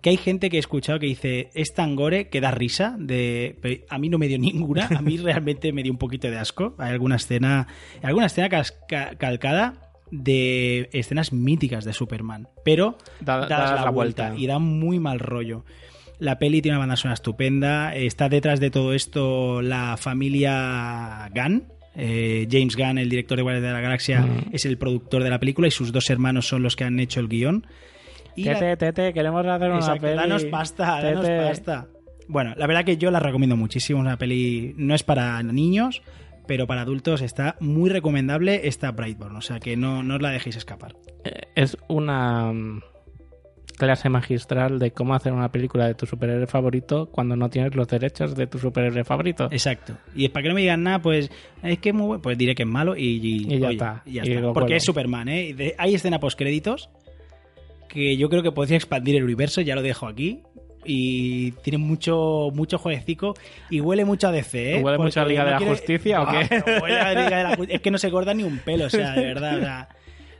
Que hay gente que he escuchado que dice, es tan gore que da risa. De... pero A mí no me dio ninguna. A mí <laughs> realmente me dio un poquito de asco. Hay alguna escena, alguna escena calcada de escenas míticas de Superman. Pero Da- das das la, la vuelta, vuelta. y da muy mal rollo. La peli tiene una banda sonora estupenda. Está detrás de todo esto la familia Gunn. Eh, James Gunn, el director de Guardianes de la Galaxia, Mm. es el productor de la película y sus dos hermanos son los que han hecho el guion. Y la- Tete, tete, queremos hacer una Exacto, peli. danos pasta, danos Tete. pasta. Bueno, la verdad que yo la recomiendo muchísimo. Es una peli, no es para niños, pero para adultos está muy recomendable esta Brightburn. O sea que no, no os la dejéis escapar. Eh, Es una mm, clase magistral de cómo hacer una película de tu superhéroe favorito cuando no tienes los derechos de tu superhéroe favorito. Exacto. Y para que no me digan nada, pues es que es muy bueno, pues diré que es malo y, y- Y ya oye, está. y ya Y está. lo Porque cuelgo. es Superman, ¿eh? Hay escena post créditos que yo creo que podría expandir el universo, ya lo dejo aquí. Y tiene mucho mucho jueguecico y huele mucho a DC, ¿eh? ¿Huele mucho a Liga de la Justicia o Ah, qué? huele a Liga de la <laughs> Es que no se corta ni un pelo, o sea, de verdad. o sea,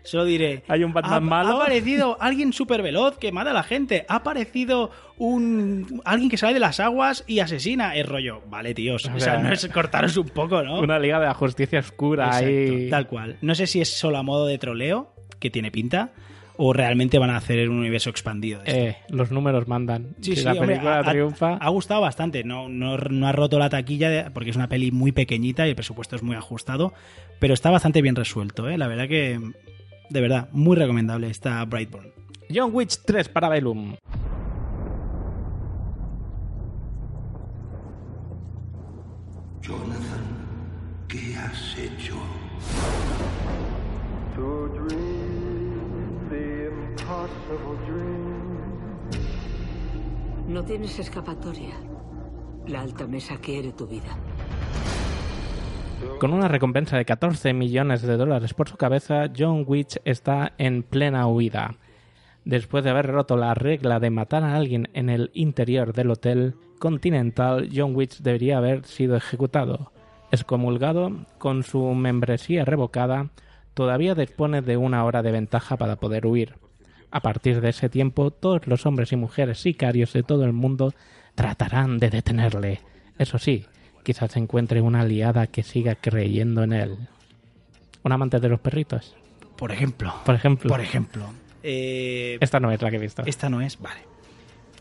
solo diré. Hay un Batman ha, malo. Ha aparecido alguien súper veloz que mata a la gente. Ha aparecido un alguien que sale de las aguas y asesina. Es rollo. Vale, tíos. O, sea, sea, no es cortaros un poco, ¿no? Una Liga de la Justicia oscura Exacto, ahí. Tal cual. No sé si es solo a modo de troleo, que tiene pinta, o realmente van a hacer un universo expandido. de esto. Eh, los números mandan. Sí, si sí, la película ha- triunfa. Ha, gustado bastante. No, no, no ha roto la taquilla de- porque es una peli muy pequeñita y el presupuesto es muy ajustado. Pero está bastante bien resuelto, ¿eh? La verdad que, de verdad, muy recomendable esta Brightburn. John Witch 3 para Bellum. Jonathan, ¿qué has hecho? No tienes escapatoria. La alta mesa quiere tu vida. Con una recompensa de 14 millones de dólares por su cabeza, John Wick está en plena huida. Después de haber roto la regla de matar a alguien en el interior del hotel Continental, John Wick debería haber sido ejecutado. Excomulgado, con su membresía revocada, todavía dispone de una hora de ventaja para poder huir. A partir de ese tiempo, todos los hombres y mujeres sicarios de todo el mundo tratarán de detenerle. Eso sí, quizás encuentre una aliada que siga creyendo en él. ¿Un amante de los perritos? Por ejemplo. Por ejemplo. Por ejemplo. Eh, Esta no es la que he visto. Esta no es, vale.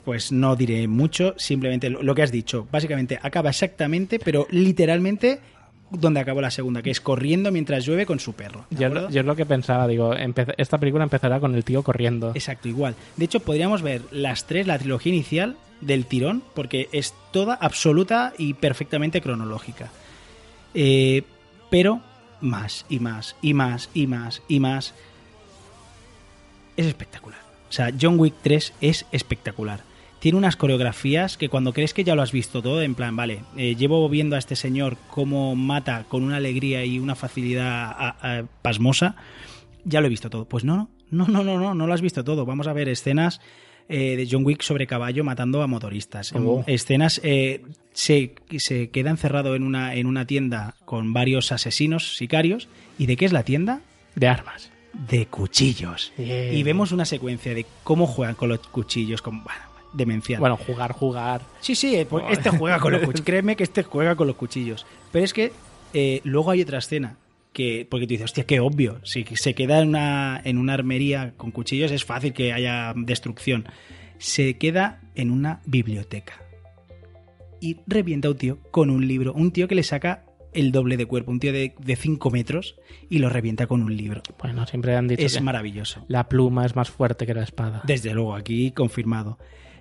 Pues no diré mucho, simplemente lo lo que has dicho. Básicamente acaba exactamente, pero literalmente donde acabó la segunda, que es corriendo mientras llueve con su perro. ¿de Yo, es lo que pensaba, digo, esta película empezará con el tío corriendo. Exacto, igual. De hecho, podríamos ver las tres, la trilogía inicial del tirón, porque es toda absoluta y perfectamente cronológica. Eh, pero más y más y más y más y más. Es espectacular. O sea, John Wick 3 es espectacular. Tiene unas coreografías que cuando crees que ya lo has visto todo, en plan, vale, eh, llevo viendo a este señor cómo mata con una alegría y una facilidad a- a- pasmosa, ya lo he visto todo. Pues no, no, no, no, no, no, no lo has visto todo. Vamos a ver escenas eh, de John Wick sobre caballo matando a motoristas. Oh. Escenas, eh, se, se queda encerrado en una, en una tienda con varios asesinos, sicarios. ¿Y de qué es la tienda? De armas. De cuchillos. Yeah. Y vemos una secuencia de cómo juegan con los cuchillos, con, bueno, demencial. Bueno, jugar, jugar. Sí, sí, eh, pues este juega con los cuchillos. Créeme que este juega con los cuchillos. Pero es que eh, luego hay otra escena que, porque tú dices, hostia, qué obvio. Si se queda en una, en una armería con cuchillos, es fácil que haya destrucción. Se queda en una biblioteca y revienta a un tío con un libro. Un tío que le saca el doble de cuerpo, un tío de 5 metros y lo revienta con un libro. Bueno, siempre han dicho Es que maravilloso. la pluma es más fuerte que la espada. Desde luego, aquí confirmado.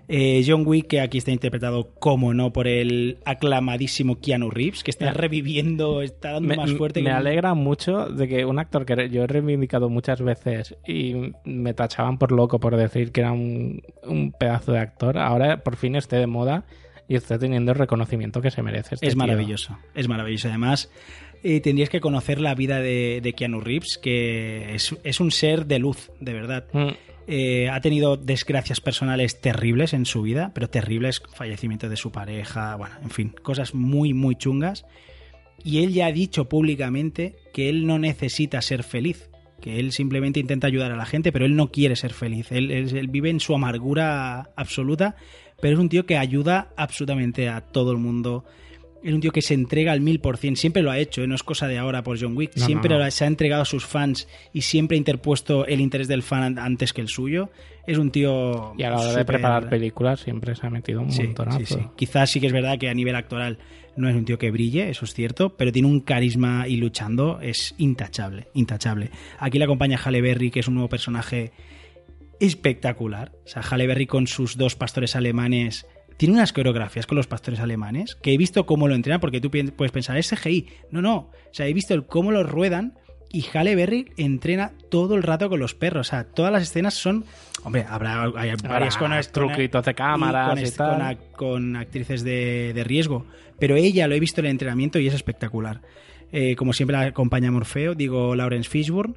Eh, John Wick, que aquí está interpretado, como no, por el aclamadísimo Keanu Reeves, que está reviviendo, está dando me, más fuerte me que alegra mucho de que un actor que yo he reivindicado muchas veces y me tachaban por loco por decir que era un, un pedazo de actor, ahora por fin esté de moda y esté teniendo el reconocimiento que se merece. este Es tío. maravilloso, es maravilloso. Además, eh, tendrías que conocer la vida de, de Keanu Reeves, que es, es un ser de luz, de verdad. Mm, Eh, ha tenido desgracias personales terribles en su vida, pero terribles, fallecimiento de su pareja, bueno, en fin, cosas muy, muy chungas. Y él ya ha dicho públicamente que él no necesita ser feliz, que él simplemente intenta ayudar a la gente, pero él no quiere ser feliz. Él, él- él vive en su amargura absoluta, pero es un tío que ayuda absolutamente a todo el mundo. Es un tío que se entrega al mil por cien, siempre lo ha hecho, ¿eh? no es cosa de ahora por John Wick, No, siempre no, no. se ha entregado a sus fans y siempre ha interpuesto el interés del fan an- antes que el suyo. Es un tío... Y a la hora de preparar películas siempre se ha metido un Sí, montonazo. sí, sí. Quizás sí que es verdad que a nivel actoral no es un tío que brille, eso es cierto, pero tiene un carisma y luchando es intachable, intachable. Aquí le acompaña Halle Berry, que es un nuevo personaje espectacular. O sea, Halle Berry con sus dos pastores alemanes tiene unas coreografías con los pastores alemanes que he visto cómo lo entrenan, porque tú puedes pensar, es CGI. No, no. O sea, he visto el cómo los ruedan y Halle Berry entrena todo el rato con los perros. O sea, todas las escenas son. Hombre, habrá hay varias con, con- truquitos de cámaras con, y est- tal. con con actrices de, de riesgo. Pero ella lo he visto en el entrenamiento y es espectacular. Eh, como siempre la acompaña Morfeo, digo Lawrence Fishburne.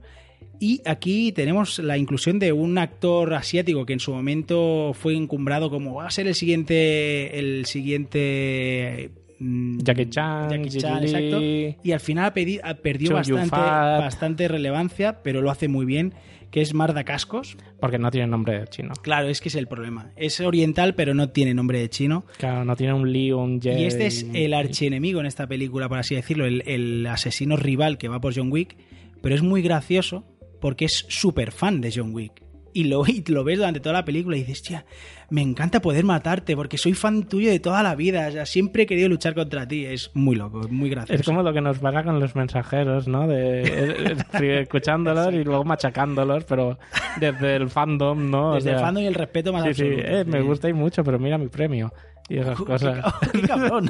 Y aquí tenemos la inclusión de un actor asiático que en su momento fue encumbrado como va a ser el siguiente. El siguiente. mm, Jackie Chan, Jackie Chan, exacto. Y al final ha Chow bastante, relevancia, pero lo hace muy bien. Que es Marda Cascos. Porque no tiene nombre de chino. Claro, es que es el problema. Es oriental, pero no tiene nombre de chino. Claro, no tiene un Lee, un. Y este es el archienemigo en esta película, por así decirlo, el, el asesino rival que va por John Wick, pero es muy gracioso porque es súper fan de John Wick. Y lo, <laughs> y lo ves durante toda la película y dices, tía, me encanta poder matarte porque soy fan tuyo de toda la vida. O sea, siempre he querido luchar contra ti. Es muy loco, es muy gracioso. Es como lo que nos pasa con los mensajeros, ¿no? De, escuchándolos y luego machacándolos, pero desde el fandom, ¿no? O Desde el fandom y el respeto más sí, sí, absoluto. eh, me Sí. gusta y mucho, pero mira mi premio. Y esas cosas. <laughs> ¡Qué cabrón!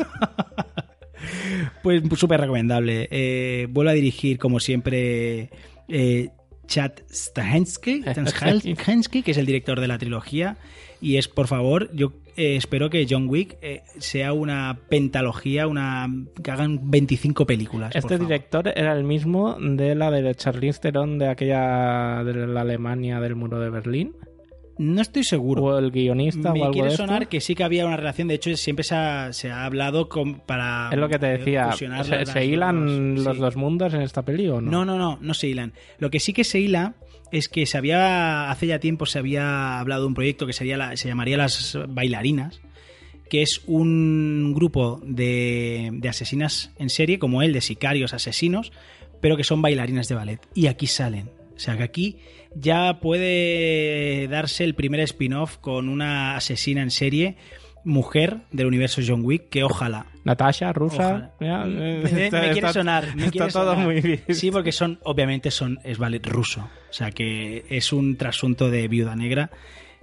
Pues súper recomendable. Eh, vuelvo a dirigir, como siempre, eh, Chad <laughs> Stahelski, que es el director de la trilogía. Y es, por favor, yo eh, espero que John Wick eh, sea una pentalogía, una que hagan 25 películas. Este favor. director era el mismo de la de Charlize Theron de aquella de la Alemania del muro de Berlín. No estoy seguro. O el guionista o Me algo quiere de esto. sonar que sí que había una relación. De hecho, siempre se ha, se ha hablado con, para. Es lo que te decía. ¿Se, hilan los- los sí. dos mundos en esta peli o no? No, no, no, no se hilan. Lo que sí que se hila es que se había, hace ya tiempo se había hablado de un proyecto que sería la- se llamaría Las Bailarinas, que es un grupo de, de asesinas en serie, como él, de sicarios asesinos, pero que son bailarinas de ballet. Y aquí salen. O sea que aquí ya puede darse el primer spin-off con una asesina en serie, mujer del universo John Wick, que ojalá Natasha, rusa. Ojalá. eh, me, está- me quiere está- sonar. Me está quiere todo muy bien. Sí, porque son, obviamente, son es ballet ruso. O sea que es un trasunto de viuda negra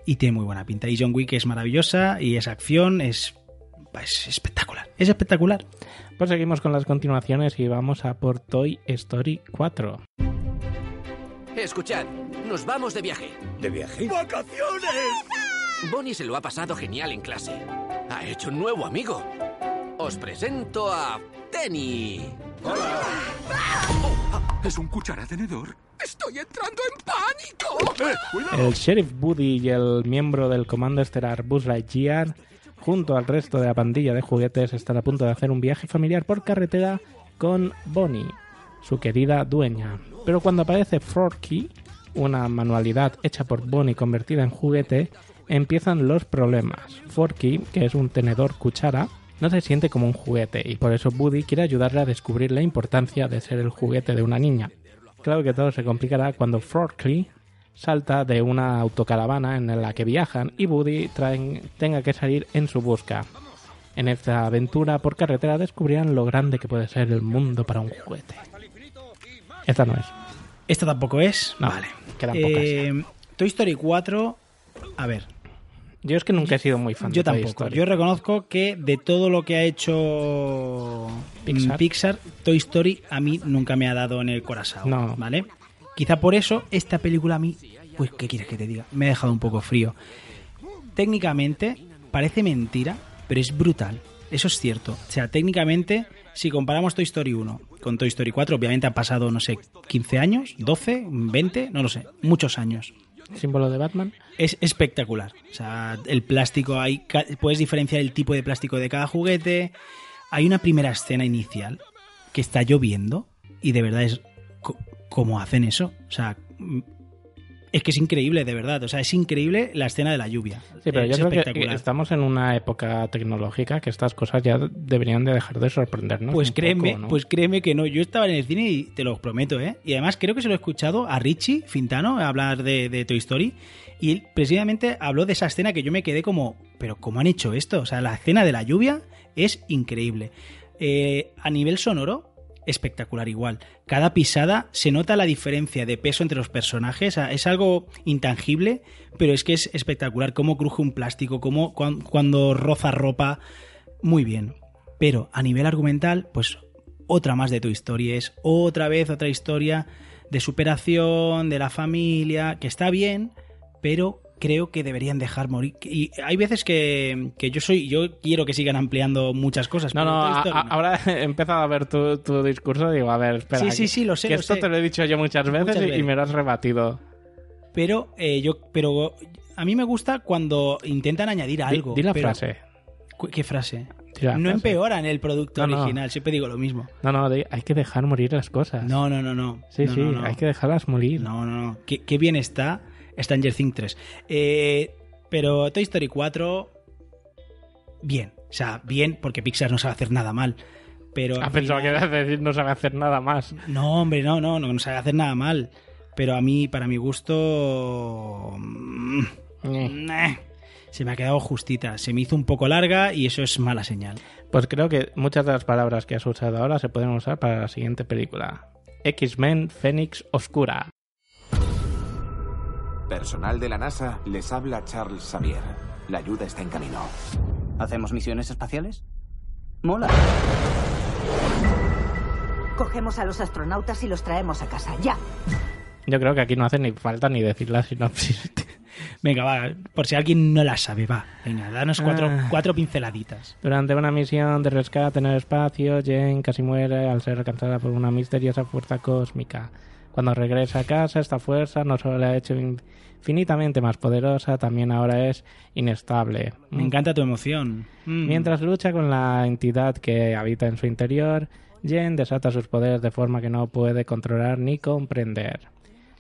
y tiene muy buena pinta. Y John Wick es maravillosa y es acción, es, es espectacular. Es espectacular. Pues seguimos con las continuaciones y vamos a por Toy Story 4. Escuchad, nos vamos de viaje. ¿De viaje? ¡Vacaciones! Bonnie se lo ha pasado genial en clase. Ha hecho un nuevo amigo. Os presento a Tenny. ¡Hola! ¿Es un cuchara-tenedor? ¡Estoy entrando en pánico! El sheriff Buddy y el miembro del comando estelar Buzz Lightyear, junto al resto de la pandilla de juguetes, están a punto de hacer un viaje familiar por carretera con Bonnie, su querida dueña. Pero cuando aparece Forky, una manualidad hecha por Bonnie convertida en juguete, empiezan los problemas. Forky, que es un tenedor cuchara, no se siente como un juguete y por eso Buddy quiere ayudarle a descubrir la importancia de ser el juguete de una niña. Claro que todo se complicará cuando Forky salta de una autocaravana en la que viajan y Buddy tenga que salir en su busca. En esta aventura por carretera descubrirán lo grande que puede ser el mundo para un juguete. Esta no es. Esta tampoco es. No, vale. quedan pocas. Eh, Toy Story 4. A ver. Yo es que nunca he sido muy fan Yo de Toy tampoco. Story. Yo reconozco que de todo lo que ha hecho Pixar. mm, Pixar, Toy Story a mí nunca me ha dado en el corazón. No. ¿Vale? Quizá por eso esta película a mí, pues, ¿qué quieres que te diga? Me ha dejado un poco frío. Técnicamente parece mentira, pero es brutal. Eso es cierto. O sea, técnicamente, si comparamos Toy Story 1 con Toy Story 4, obviamente han pasado, no sé, 15 años, 12, 20, no lo sé, muchos años. Símbolo de Batman. Es espectacular. O sea, el plástico, hay, puedes diferenciar el tipo de plástico de cada juguete. Hay una primera escena inicial que está lloviendo y de verdad es... co- ¿Cómo hacen eso? O sea, es que es increíble, de verdad. O sea, es increíble la escena de la lluvia. Sí, pero es yo creo que estamos en una época tecnológica que estas cosas ya deberían de dejar de sorprendernos. Pues créeme, poco, ¿no? pues créeme que no. Yo estaba en el cine y te lo prometo, ¿eh? Y además creo que se lo he escuchado a Richie Fintano hablar de, de Toy Story. Y él precisamente habló de esa escena que yo me quedé como, pero ¿cómo han hecho esto? O sea, la escena de la lluvia es increíble. Eh, a nivel sonoro, espectacular igual. Cada pisada se nota la diferencia de peso entre los personajes. Es algo intangible, pero es que es espectacular. Cómo cruje un plástico, cómo cuan- cuando roza ropa. Muy bien. Pero a nivel argumental, pues otra más de tu historia. Es otra vez otra historia de superación, de la familia, que está bien, pero creo que deberían dejar morir. Y hay veces que, que yo soy, yo quiero que sigan ampliando muchas cosas. No, no, a- a- ahora he <laughs> empezado a ver tu, tu discurso y digo, a ver, espera. Sí, sí, sí, lo sé, Que lo esto sé. te lo he dicho yo muchas veces, Muchas y- me lo has rebatido. Pero eh, yo, pero a mí me gusta cuando intentan añadir Di- algo. di la pero- frase. ¿Cu- ¿Qué frase? No empeoran el producto No, no. original, siempre digo lo mismo. No, no, hay que dejar morir las cosas. No, no, no, no. Sí, No, sí, no, no. hay que dejarlas morir. No, no, no. Qué, qué bien está Stranger Things 3. Eh, pero Toy Story 4, bien. O sea, bien, porque Pixar no sabe hacer nada mal. Pero Ah, pensaba que decir no sabe hacer nada más. No, hombre, no, no, no, no sabe hacer nada mal. Pero a mí, para mi gusto... mm, eh, se me ha quedado justita. Se me hizo un poco larga y eso es mala señal. Pues creo que muchas de las palabras que has usado ahora se pueden usar para la siguiente película. X-Men Fénix Oscura. Personal de la NASA, les habla Charles Xavier. La ayuda está en camino. ¿Hacemos misiones espaciales? Mola. Cogemos a los astronautas y los traemos a casa. Ya. Yo creo que aquí no hace ni falta ni decir la sinopsis. <laughs> Venga, va, por si alguien no la sabe, va. Venga, danos cuatro, Ah. cuatro pinceladitas. Durante una misión de rescate en el espacio, Jane casi muere al ser alcanzada por una misteriosa fuerza cósmica. Cuando regresa a casa, esta fuerza no solo la ha hecho infinitamente más poderosa, también ahora es inestable. Me encanta tu emoción. Mm. Mientras lucha con la entidad que habita en su interior, Jane desata sus poderes de forma que no puede controlar ni comprender.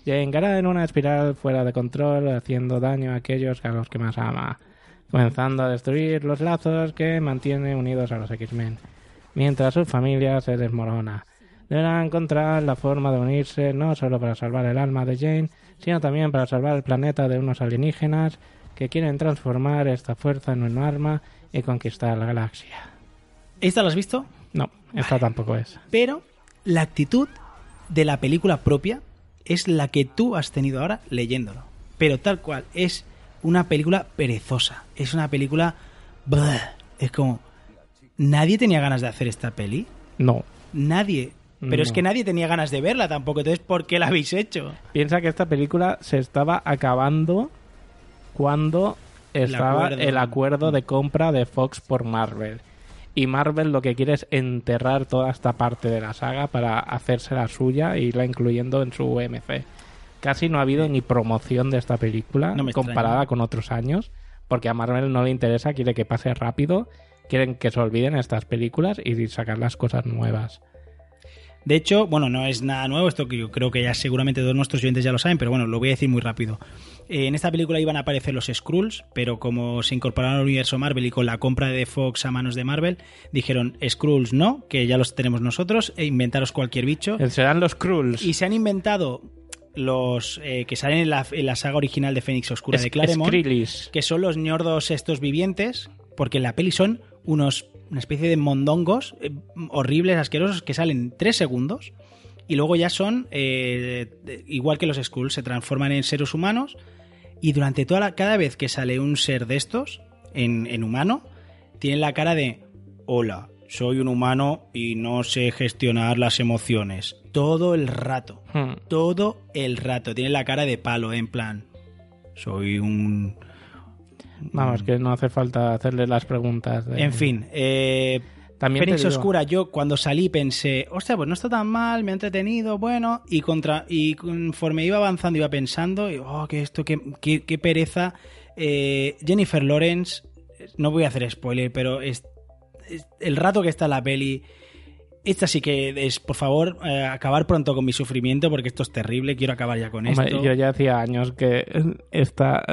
Jane caerá en una espiral fuera de control, haciendo daño a aquellos a los que más ama, comenzando a destruir los lazos que mantiene unidos a los X-Men, mientras su familia se desmorona. Deberá encontrar la forma de unirse no solo para salvar el alma de Jane, sino también para salvar el planeta de unos alienígenas que quieren transformar esta fuerza en un arma y conquistar la galaxia. ¿Esta la has visto? No, esta tampoco es. Pero la actitud de la película propia es la que tú has tenido ahora leyéndolo. Pero tal cual, es una película perezosa. Es una película... Es como... ¿Nadie tenía ganas de hacer esta peli? No. Nadie. Pero es que nadie tenía ganas de verla tampoco. Entonces, ¿por qué la habéis hecho? Piensa que esta película se estaba acabando cuando estaba acuerdo. el acuerdo de compra de Fox por Marvel. Y Marvel lo que quiere es enterrar toda esta parte de la saga para hacerse la suya e irla incluyendo en su UMC. Casi no ha habido ni promoción de esta película No comparada con otros años, porque a Marvel no le interesa, quiere que pase rápido, quieren que se olviden estas películas y sacar las cosas nuevas. De hecho, bueno, no es nada nuevo, esto que yo creo que ya seguramente todos nuestros oyentes ya lo saben, pero bueno, lo voy a decir muy rápido. Eh, en esta película iban a aparecer los Skrulls, pero como se incorporaron al universo Marvel y con la compra de Fox a manos de Marvel, dijeron Skrulls no, que ya los tenemos nosotros, e inventaros cualquier bicho. Serán los Krulls. Y se han inventado los eh, que salen en la, en la saga original de Fénix Oscura Es- de Claremont, Skrulls. que son los ñordos estos vivientes, porque en la peli son unos una especie de mondongos eh, horribles, asquerosos, que salen tres segundos y luego ya son, eh, igual que los Skrulls, se transforman en seres humanos y durante toda la, cada vez que sale un ser de estos en, en humano, tienen la cara de hola, soy un humano y no sé gestionar las emociones. Todo el rato. Hmm. Todo el rato. Tienen la cara de palo, en plan. Soy un. Vamos, que no hace falta hacerle las preguntas. de- En fin, eh, También Fénix digo- Oscura, yo cuando salí pensé, hostia, pues no está tan mal, me ha entretenido, bueno, y contra y conforme iba avanzando iba pensando, y, oh, que esto, qué, qué- qué pereza. Eh, Jennifer Lawrence, no voy a hacer spoiler, pero es, es- el rato que está la peli, esta sí que es, por favor, eh, acabar pronto con mi sufrimiento, porque esto es terrible, quiero acabar ya con Hombre, esto. yo ya hacía años que esta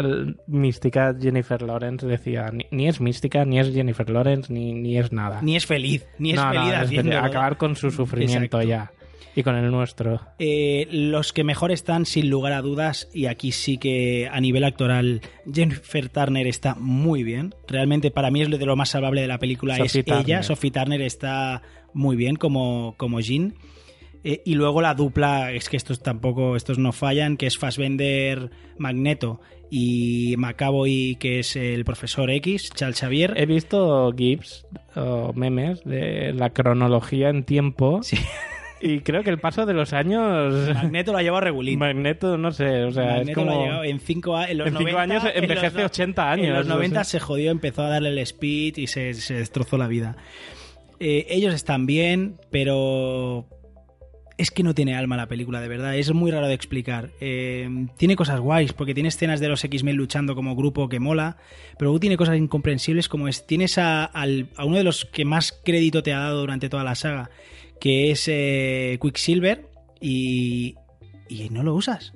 mística Jennifer Lawrence decía ni, ni es mística, ni es Jennifer Lawrence, ni, ni es nada. Ni es feliz, ni es No, feliz acabar con su sufrimiento Exacto. ya. Y con el nuestro. Eh, los que mejor están, sin lugar a dudas, y aquí sí que a nivel actoral, Jennifer Turner está muy bien. Realmente para mí es lo de lo más salvable de la película Sophie es ella. Sophie Turner está muy bien como, como Jean. Eh, y luego la dupla, es que estos tampoco, estos no fallan, que es Fassbender Magneto y Macaboy, que es el profesor X, Charles Xavier. He visto GIFs o memes de la cronología en tiempo. <laughs> Y creo que el paso de los años. Magneto lo ha llevado regulín. Magneto, no sé, o sea, es como. lo ha llegado en 5 en los en cinco 90, años en envejece los no- 80 años. En los o sea. 90 se jodió, empezó a darle el speed y se, se destrozó la vida. Eh, ellos están bien, pero es que no tiene alma la película, de verdad. Es muy raro de explicar. Eh, tiene cosas guays, porque tiene escenas de los X-Men luchando como grupo que mola, pero luego tiene cosas incomprensibles como es, tienes a, a uno de los que más crédito te ha dado durante toda la saga, que es eh, Quicksilver, y, y no lo usas.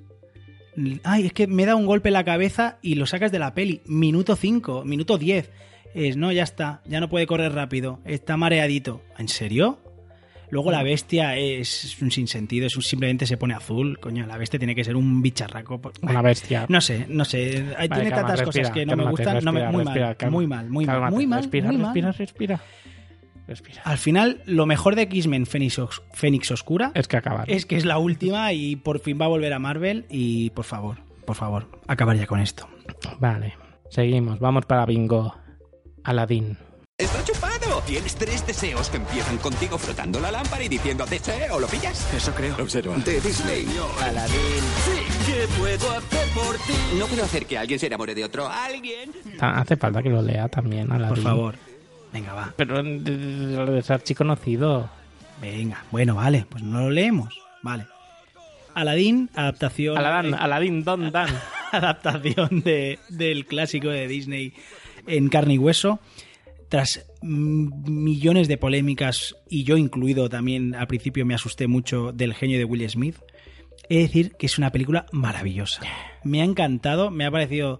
Ay, es que me da un golpe en la cabeza y lo sacas de la peli. Minuto 5, minuto 10. Es, no, ya está, ya no puede correr rápido, está mareadito. ¿En serio? Luego la bestia es un sinsentido, es un, simplemente se pone azul. Coño, la bestia tiene que ser un bicharraco. Una bestia. No sé, no sé. Vale, tiene calma, tantas respira, cosas que no me gustan. no me- muy, respira, mal, calma. muy mal, muy mal, muy mal. Respira, muy mal. respira, respira. Respira. Al final, lo mejor de X-Men Fénix Oscura Es que acabar. es que es la última y por fin va a volver a Marvel. Y por favor, por favor, acabar ya con esto. Vale. Seguimos. Vamos para Bingo. Aladdin. ¡Está chupado! Tienes tres deseos que empiezan contigo frotando la lámpara y diciendo deseo, ¿lo pillas? Eso creo. Observa. De Disney. Aladín. Sí, ¿qué puedo hacer por ti? No puedo hacer que alguien se enamore de otro alguien. Hace falta que lo lea también, Aladdin. Por favor. Venga, va. Pero eh, lo de ser conocido. Venga, bueno, vale, pues no lo leemos. Vale. Aladdin, adaptación. Aladdin, eh, Aladdin, Don Dan. <laughs> adaptación de, del clásico de Disney en carne y hueso. Tras millones de polémicas, y yo incluido también al principio me asusté mucho del genio de Will Smith, he de decir que es una película maravillosa. Me ha encantado, me ha parecido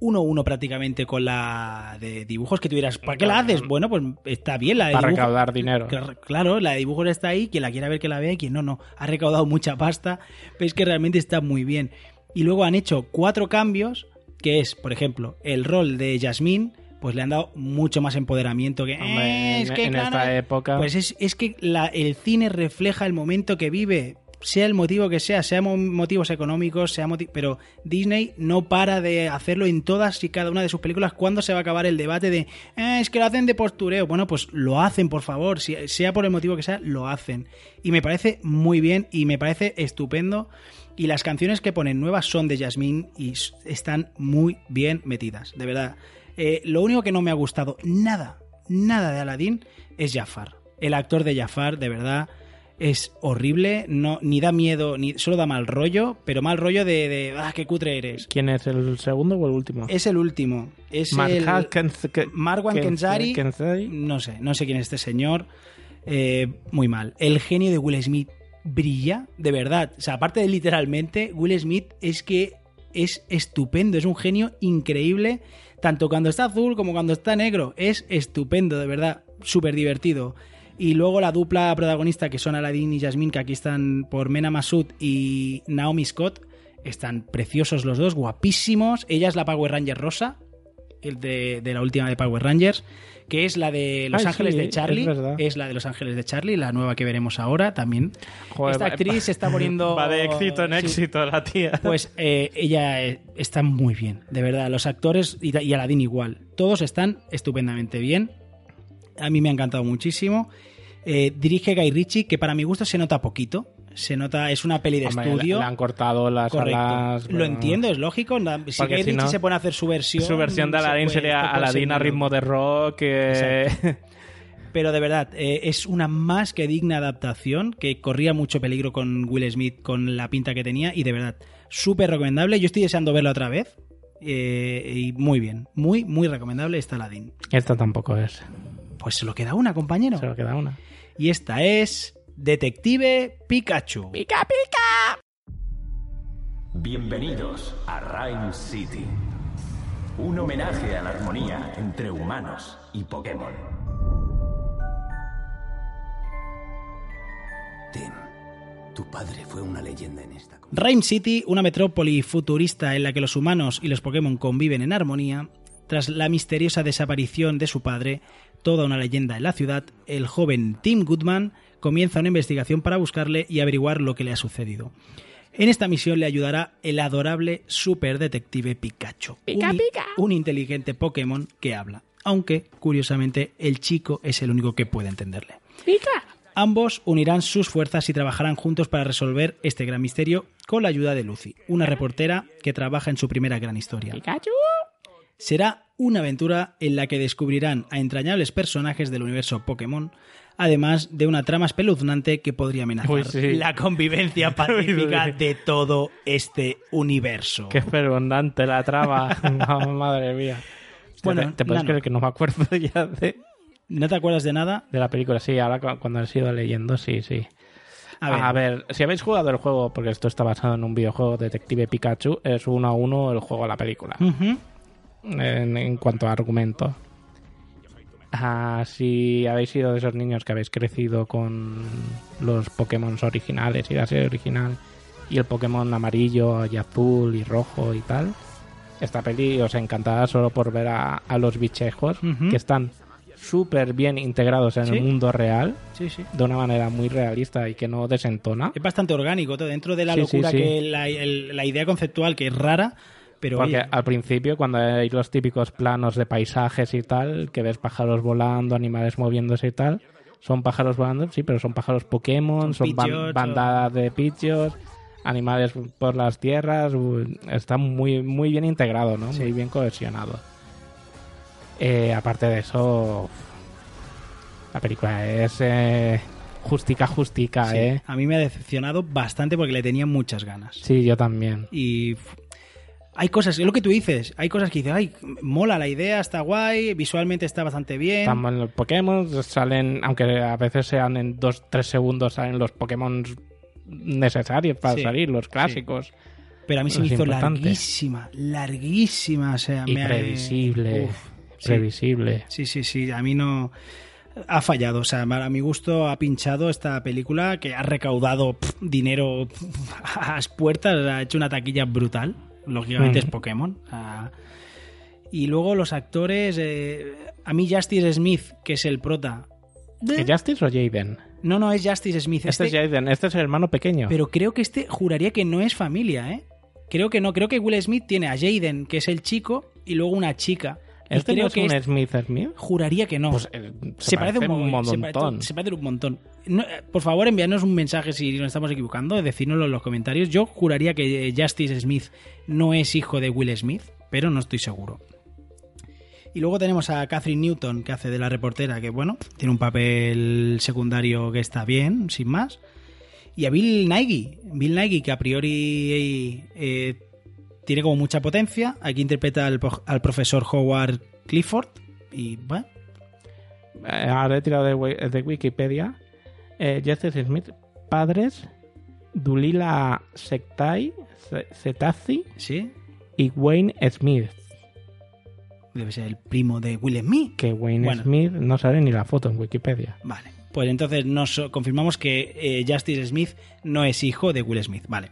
uno a uno prácticamente con la de dibujos que tuvieras. ¿Para qué la haces? Bueno, pues está bien la de Para dibujos. recaudar dinero. Claro, Claro, la de dibujos está ahí, quien la quiera ver que la vea y quien no, no. Ha recaudado mucha pasta, pero es que realmente está muy bien. Y luego han hecho cuatro cambios, que es, por ejemplo, el rol de Jasmine, pues le han dado mucho más empoderamiento que... Hombre, "Eh, es en- que, en claro, esta época- Pues es, es que la- el cine refleja el momento que vive, sea el motivo que sea, sea mo- motivos económicos, sea moti- pero Disney no para de hacerlo en todas y cada una de sus películas. ¿Cuándo se va a acabar el debate de "Eh, es que lo hacen de postureo? Bueno, pues lo hacen, por favor, si- sea por el motivo que sea, lo hacen. Y me parece muy bien y me parece estupendo. Y las canciones que ponen nuevas son de Jasmine y están muy bien metidas, de verdad. Eh, lo único que no me ha gustado nada, nada de Aladdin es Jafar. El actor de Jafar, de verdad, es horrible, no, ni da miedo, ni solo da mal rollo, pero mal rollo de, de ah, qué cutre eres. ¿Quién es el segundo o el último? Es el último. Es Marwan Kenzari. Kenzari. No sé, no sé quién es este señor. Eh, muy mal. El genio de Will Smith brilla, de verdad. O sea, aparte de literalmente, Will Smith es que es estupendo, es un genio increíble, tanto cuando está azul como cuando está negro. Es estupendo, de verdad, súper divertido. Y luego la dupla protagonista que son Aladdin y Jasmine, que aquí están por Mena Masud y Naomi Scott, están preciosos los dos, guapísimos. Ella es la Power Ranger rosa, el de, de la última de Power Rangers, que es la de Los Ay, Ángeles sí, de Charlie. es la de Los Ángeles de Charlie, la nueva que veremos ahora también. Joder, Esta va- actriz se está <laughs> poniendo. Va de éxito en Sí. éxito la tía. Pues eh, ella eh, está muy bien, de verdad. Los actores y, y Aladdin igual. Todos están estupendamente bien. A mí me ha encantado muchísimo. Eh, dirige Guy Ritchie, que para mi gusto se nota poquito. Se nota, es una peli de Hombre, estudio. Le, le han cortado las Correcto. alas. Lo entiendo, es lógico. Si Porque Guy si no, se pone a hacer su versión. Su versión de Aladdin sería Aladdin a ritmo de rock. eh, Pero de verdad, eh, es una más que digna adaptación, que corría mucho peligro con Will Smith, con la pinta que tenía, y de verdad, súper recomendable. Yo estoy deseando verla otra vez. eh, y muy bien, muy, muy recomendable está Aladdin. Esta tampoco es. Pues se lo queda una, compañero. Se lo queda una. Y esta es Detective Pikachu. ¡Pica, pica! Bienvenidos a Rhyme City. Un homenaje a la armonía entre humanos y Pokémon. Tim, tu padre fue una leyenda en esta. Rhyme City, una metrópoli futurista en la que los humanos y los Pokémon conviven en armonía, tras la misteriosa desaparición de su padre, toda una leyenda en la ciudad, el joven Tim Goodman comienza una investigación para buscarle y averiguar lo que le ha sucedido. En esta misión le ayudará el adorable superdetective Pikachu, Pica, un, pica. un inteligente Pokémon que habla, aunque curiosamente el chico es el único que puede entenderle. ¡Pica! Ambos unirán sus fuerzas y trabajarán juntos para resolver este gran misterio con la ayuda de Lucy, una reportera que trabaja en su primera gran historia. ¡Pikachu! Será una aventura en la que descubrirán a entrañables personajes del universo Pokémon, además de una trama espeluznante que podría amenazar Uy, sí. la convivencia <laughs> pacífica de todo este universo. Qué espeluznante la trama. No, <laughs> <laughs> madre mía. Bueno, Bueno, ¿te puedes creer que no me acuerdo ya de, ¿No te acuerdas de nada? de la película? Sí, ahora cu- cuando he ido leyendo, sí, sí. A ver. si habéis jugado el juego, porque esto está basado en un videojuego Detective Pikachu, es uno a uno el juego a la película. En, en cuanto a argumento. Ah, si habéis sido de esos niños que habéis crecido con los Pokémon originales y la serie original y el Pokémon amarillo y azul y rojo y tal, esta peli os encantará solo por ver a, a los bichejos que están súper bien integrados en Sí. el mundo real Sí, sí. de una manera muy realista y que no desentona. Es bastante orgánico, todo dentro de la locura que la, el- la idea conceptual que es rara, Pero Porque oye, al principio, cuando hay los típicos planos de paisajes y tal, que ves pájaros volando, animales moviéndose y tal, son pájaros volando, sí, pero son pájaros Pokémon, son, ban- bandadas de pichos, animales por las tierras, está muy, muy bien integrado, ¿no? Muy bien cohesionado. Eh, aparte de eso, la película es eh, justica, justica, sí, ¿eh? a mí me ha decepcionado bastante porque le tenía muchas ganas. Sí, yo también. Y hay cosas, es lo que tú dices, hay cosas que dices, ay, mola la idea, está guay, visualmente está bastante bien. Están los Pokémon, salen, aunque a veces sean en 2-3 segundos, salen los Pokémon necesarios para Sí, salir, los sí. clásicos. Pero a mí se me hizo larguísima, larguísima. O sea, Y me previsible, Uf, previsible. Sí, sí, sí, a mí no... Ha fallado, o sea, a mi gusto ha pinchado esta película que ha recaudado dinero a las puertas, ha hecho una taquilla brutal, lógicamente Mm. es Pokémon. ah. y luego los actores, eh, a mí Justice Smith, que es el prota... ¿Que ¿Justice o Jaden? No, no, es Justice Smith. Este, es Jaden, este es el hermano pequeño. Pero creo que este juraría que no es familia, ¿eh? Creo que no, creo que Will Smith tiene a Jaden, que es el chico, y luego una chica. ¿Este creo no es que un es- Smith Smith? Juraría que no. Pues, eh, se se, parece parece un, un mogollón, se montón. parece- Se parece un montón. No, eh, por favor, envíanos un mensaje si nos estamos equivocando, decírnoslo en los comentarios. Yo juraría que eh, Justice Smith no es hijo de Will Smith, pero no estoy seguro. Y luego tenemos a Catherine Newton, que hace de la reportera, que bueno, tiene un papel secundario que está bien, sin más. Y a Bill Nighy, Bill Nighy, que a priori eh, tiene como mucha potencia. Aquí interpreta al, al profesor Howard Clifford. Y bueno, Eh, ahora he tirado de, wi- de Wikipedia. Eh, Justice Smith, padres, Dulila Sektai, Se- Setazi ¿Sí? y Wayne Smith. debe ser el primo de Will Smith. Que Wayne Bueno. Smith no sale ni la foto en Wikipedia. Vale. Pues entonces nos confirmamos que eh, Justice Smith no es hijo de Will Smith. Vale.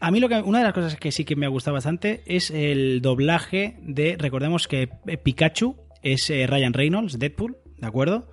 A mí lo que, una de las cosas que sí que me ha gustado bastante es el doblaje de. Recordemos que Pikachu es eh, Ryan Reynolds, Deadpool, ¿de acuerdo?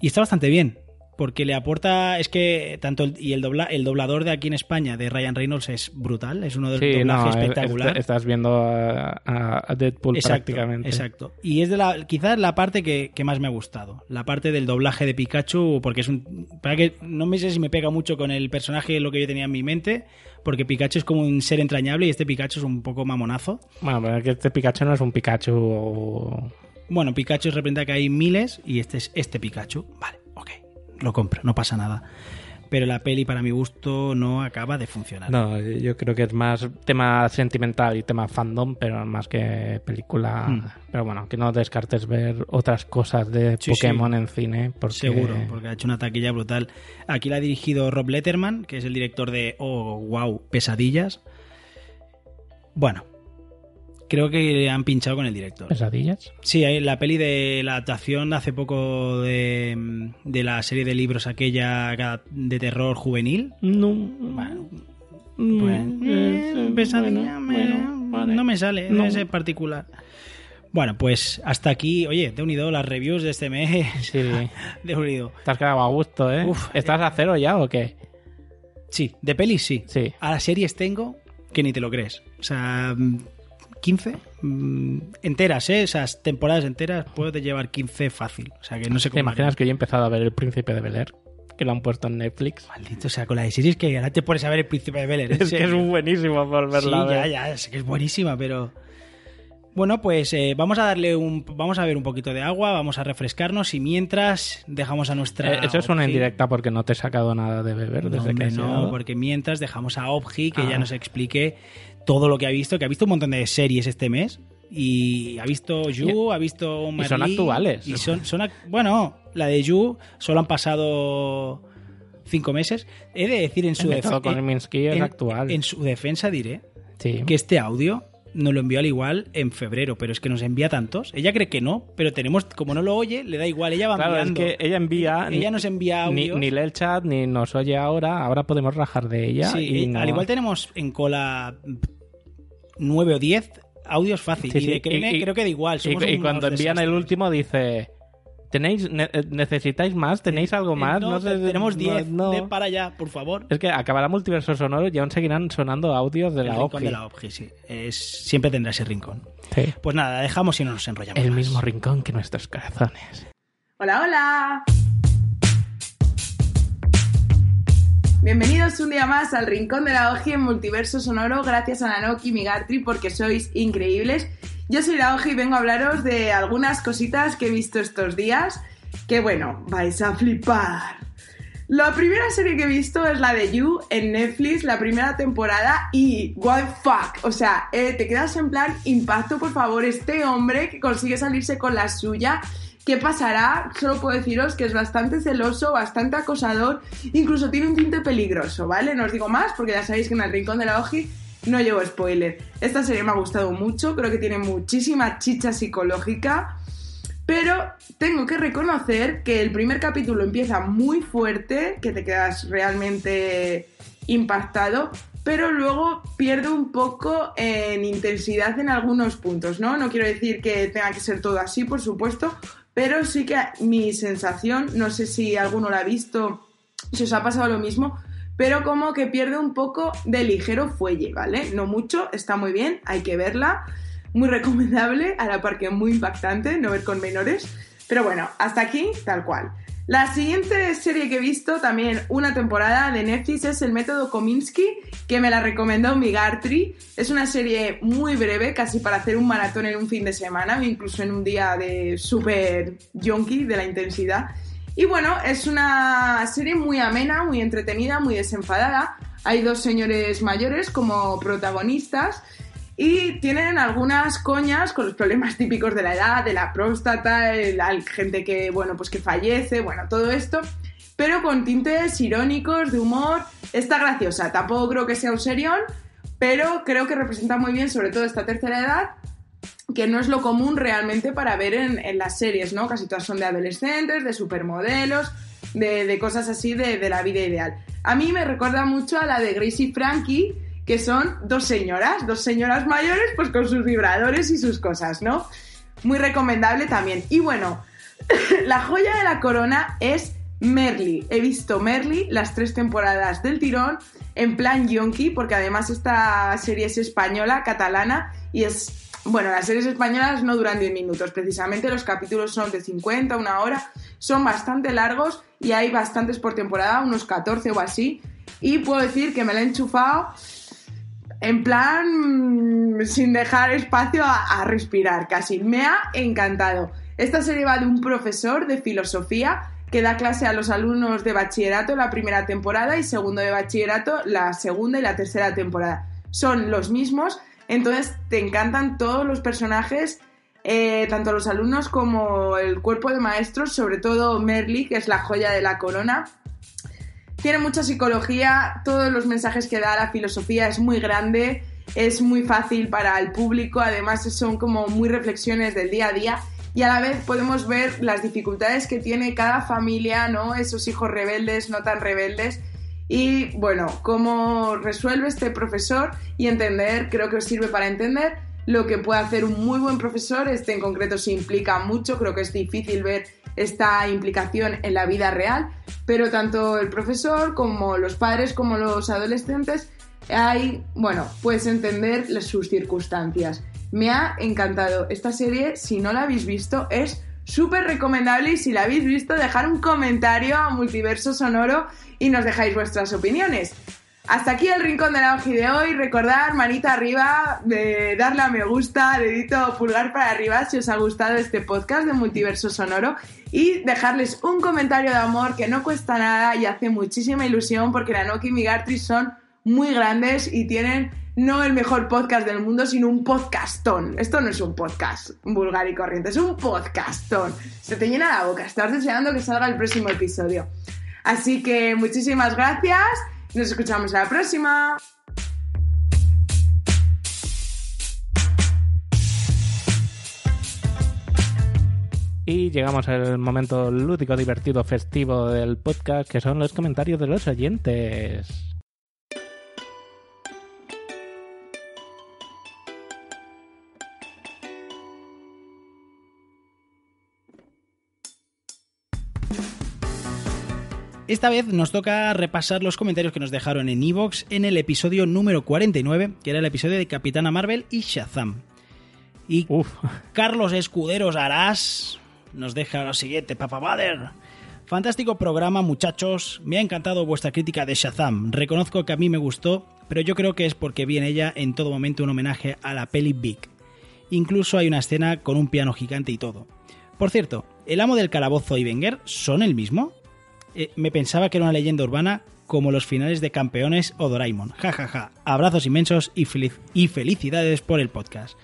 Y está bastante bien. Porque le aporta. Es que tanto. el- y el, dobla, el doblador de aquí en España de Ryan Reynolds es brutal. Es uno de los Sí, no, doblajes es- espectacular. est- estás viendo a, Deadpool Exacto, prácticamente. Exacto. Y es de la, quizás la parte que, que más me ha gustado. La parte del doblaje de Pikachu, porque es un. Para que no me sé si me pega mucho con el personaje lo que yo tenía en mi mente, porque Pikachu es como un ser entrañable y este Pikachu es un poco mamonazo. Bueno, pero es que este Pikachu no es un Pikachu. Bueno, Pikachu representa que hay miles y este es este Pikachu. Vale. Lo compro, no pasa nada. Pero la peli, para mi gusto, no acaba de funcionar. No, yo creo que es más tema sentimental y tema fandom, pero más que película. Hmm. Pero bueno, que no descartes ver otras cosas de Sí, Pokémon sí. en cine. Porque... Seguro, porque ha hecho una taquilla brutal. Aquí la ha dirigido Rob Letterman, que es el director de Oh, wow, Pesadillas. Bueno, creo que han pinchado con el director. ¿Pesadillas? Sí, la peli de la adaptación hace poco de, de la serie de libros aquella de terror juvenil. No. Bueno, Mm, pues, eh, eh, pesadilla, bueno, me- bueno, vale. no me sale No. ese particular. Bueno, pues hasta aquí, oye, te he unido las reviews de este mes. Sí. <laughs> de unido. Te has quedado a gusto, ¿eh? Uf, ¿Estás a cero ya o qué? Sí, de pelis sí. Sí. A las series tengo que ni te lo crees. O sea, 15 mm, enteras, ¿eh? Esas temporadas enteras puedo llevar 15 fácil. O sea, que no sé ¿Te cómo. imaginas que yo he empezado a ver El Príncipe de Bel Air? Que lo han puesto en Netflix. Maldito, o sea, con la de series que ahora te pones a ver el príncipe de Bel Air. ¿en <laughs> Es que es serio? buenísimo por Sí, verla. a ya, ya, es que es buenísima, pero. Bueno, pues eh, vamos a darle un. Vamos a ver un poquito de agua, vamos a refrescarnos y mientras dejamos a nuestra. Eh, eso es una indirecta porque no te he sacado nada de beber No, desde que hombre, has no, llegado. porque mientras dejamos a Opji que Ah. ya nos explique todo lo que ha visto, que ha visto un montón de series este mes. Y ha visto You, ha visto y son actuales. Y son, bueno, la de You solo han pasado cinco meses. He de decir en su, El método defe- Kominsky es en- actual. en su defensa diré Sí. que este audio nos lo envió al igual en febrero, pero es que nos envía tantos. Ella cree que no, pero tenemos, como no lo oye, le da igual, ella va Claro, es enviando. que ella envía. Ella nos envía ni, audios. ni lee el chat, ni nos oye ahora. Ahora podemos rajar de ella. Sí, y eh, no- al igual tenemos en cola 9 o 10 audios fácil. Sí, y sí, de y- creo que da igual. Y, somos y unos cuando envían el último dice. ¿Tenéis, ne- eh, ¿Necesitáis más? ¿Tenéis algo más? No, sé, tenemos no- 10 no. de para allá, por favor. Es que acabará multiverso sonoro y aún seguirán sonando audios de el la rincón OPGI. de la OPGI, sí. Es, siempre tendrá ese rincón. Sí. Pues nada, dejamos y no nos enrollamos. El más. mismo rincón que nuestros corazones. Hola, hola. Bienvenidos un día más al Rincón de la Oji en Multiverso Sonoro. Gracias a Nanoki y Migartri porque sois increíbles. Yo soy la Oji y vengo a hablaros de algunas cositas que he visto estos días que, bueno, vais a flipar. La primera serie que he visto es la de You en Netflix, la primera temporada y what the fuck, o sea, eh, te quedas en plan impacto, por favor, este hombre que consigue salirse con la suya, ¿qué pasará? Solo puedo deciros que es bastante celoso, bastante acosador, incluso tiene un tinte peligroso, ¿vale? No os digo más porque ya sabéis que en el rincón de la Oji no llevo spoiler. Esta serie me ha gustado mucho, creo que tiene muchísima chicha psicológica. Pero tengo que reconocer que el primer capítulo empieza muy fuerte, que te quedas realmente impactado, pero luego pierde un poco en intensidad en algunos puntos, ¿no? No quiero decir que tenga que ser todo así, por supuesto, pero sí que mi sensación, no sé si alguno la ha visto, si os ha pasado lo mismo, pero como que pierde un poco de ligero fuelle, ¿vale? No mucho, está muy bien, hay que verla muy recomendable, a la par que muy impactante, no ver con menores. Pero bueno, hasta aquí, tal cual. La siguiente serie que he visto, también una temporada de Netflix, es El Método Kominsky, que me la recomendó Migartri. Es una serie muy breve, casi para hacer un maratón en un fin de semana, o incluso en un día de súper yonki de la intensidad. Y bueno, es una serie muy amena, muy entretenida, muy desenfadada. Hay dos señores mayores como protagonistas y tienen algunas coñas con los problemas típicos de la edad, de la próstata, la gente que, bueno, pues que fallece, bueno, todo esto, pero con tintes irónicos, de humor. Está graciosa, tampoco creo que sea un serión, pero creo que representa muy bien, sobre todo esta tercera edad, que no es lo común realmente para ver en, las series, ¿no? Casi todas son de adolescentes, de supermodelos, de, cosas así de, la vida ideal. A mí me recuerda mucho a la de Gracie Frankie, que son dos señoras, dos señoras mayores, pues con sus vibradores y sus cosas, ¿no? Muy recomendable también. Y bueno, <laughs> la joya de la corona es Merly. He visto Merly las tres temporadas del tirón en plan yonki, porque además esta serie es española, catalana, y es... Bueno, las series españolas no duran 10 minutos, precisamente los capítulos son de 50, una hora, son bastante largos y hay bastantes por temporada, unos 14 o así, y puedo decir que me la he enchufado en plan mm, sin dejar espacio a, respirar casi. Me ha encantado. Esta serie va de un profesor de filosofía que da clase a los alumnos de bachillerato la primera temporada y segundo de bachillerato la segunda y la tercera temporada. Son los mismos, entonces te encantan todos los personajes, eh, tanto los alumnos como el cuerpo de maestros, sobre todo Merly, que es la joya de la corona, tiene mucha psicología, todos los mensajes que da la filosofía es muy grande, es muy fácil para el público, además son como muy reflexiones del día a día y a la vez podemos ver las dificultades que tiene cada familia, ¿no? Esos hijos rebeldes, no tan rebeldes y bueno, cómo resuelve este profesor y entender, creo que os sirve para entender lo que puede hacer un muy buen profesor, este en concreto se implica mucho, creo que es difícil ver esta implicación en la vida real, pero tanto el profesor como los padres como los adolescentes hay, bueno, puedes entender sus circunstancias. Me ha encantado esta serie, si no la habéis visto, es súper recomendable y si la habéis visto, dejar un comentario a Multiverso Sonoro y nos dejáis vuestras opiniones. Hasta aquí el rincón de la hoja de hoy. Recordad, manita arriba, de darle a me gusta, dedito pulgar para arriba si os ha gustado este podcast de Multiverso Sonoro y dejarles un comentario de amor que no cuesta nada y hace muchísima ilusión porque Nanoki y Migartri son muy grandes y tienen no el mejor podcast del mundo, sino un podcastón. Esto no es un podcast vulgar y corriente, es un podcastón. Se te llena la boca, estás deseando que salga el próximo episodio. Así que muchísimas gracias. Nos escuchamos la próxima. Y llegamos al momento lúdico, divertido, festivo del podcast, que son los comentarios de los oyentes. Esta vez nos toca repasar los comentarios que nos dejaron en Evox en el episodio número 49, que era el episodio de Capitana Marvel y Shazam. Y Carlos Escuderos Arás nos deja lo siguiente, Papa Bader. Fantástico programa, muchachos. Me ha encantado vuestra crítica de Shazam. Reconozco que a mí me gustó, pero yo creo que es porque viene ella en todo momento un homenaje a la peli Big. Incluso hay una escena con un piano gigante y todo. Por cierto, ¿el amo del calabozo y Wenger son el mismo? Eh, me pensaba que era una leyenda urbana como los finales de Campeones o Doraemon. Ja, ja, ja. Abrazos inmensos y, feliz y felicidades por el podcast.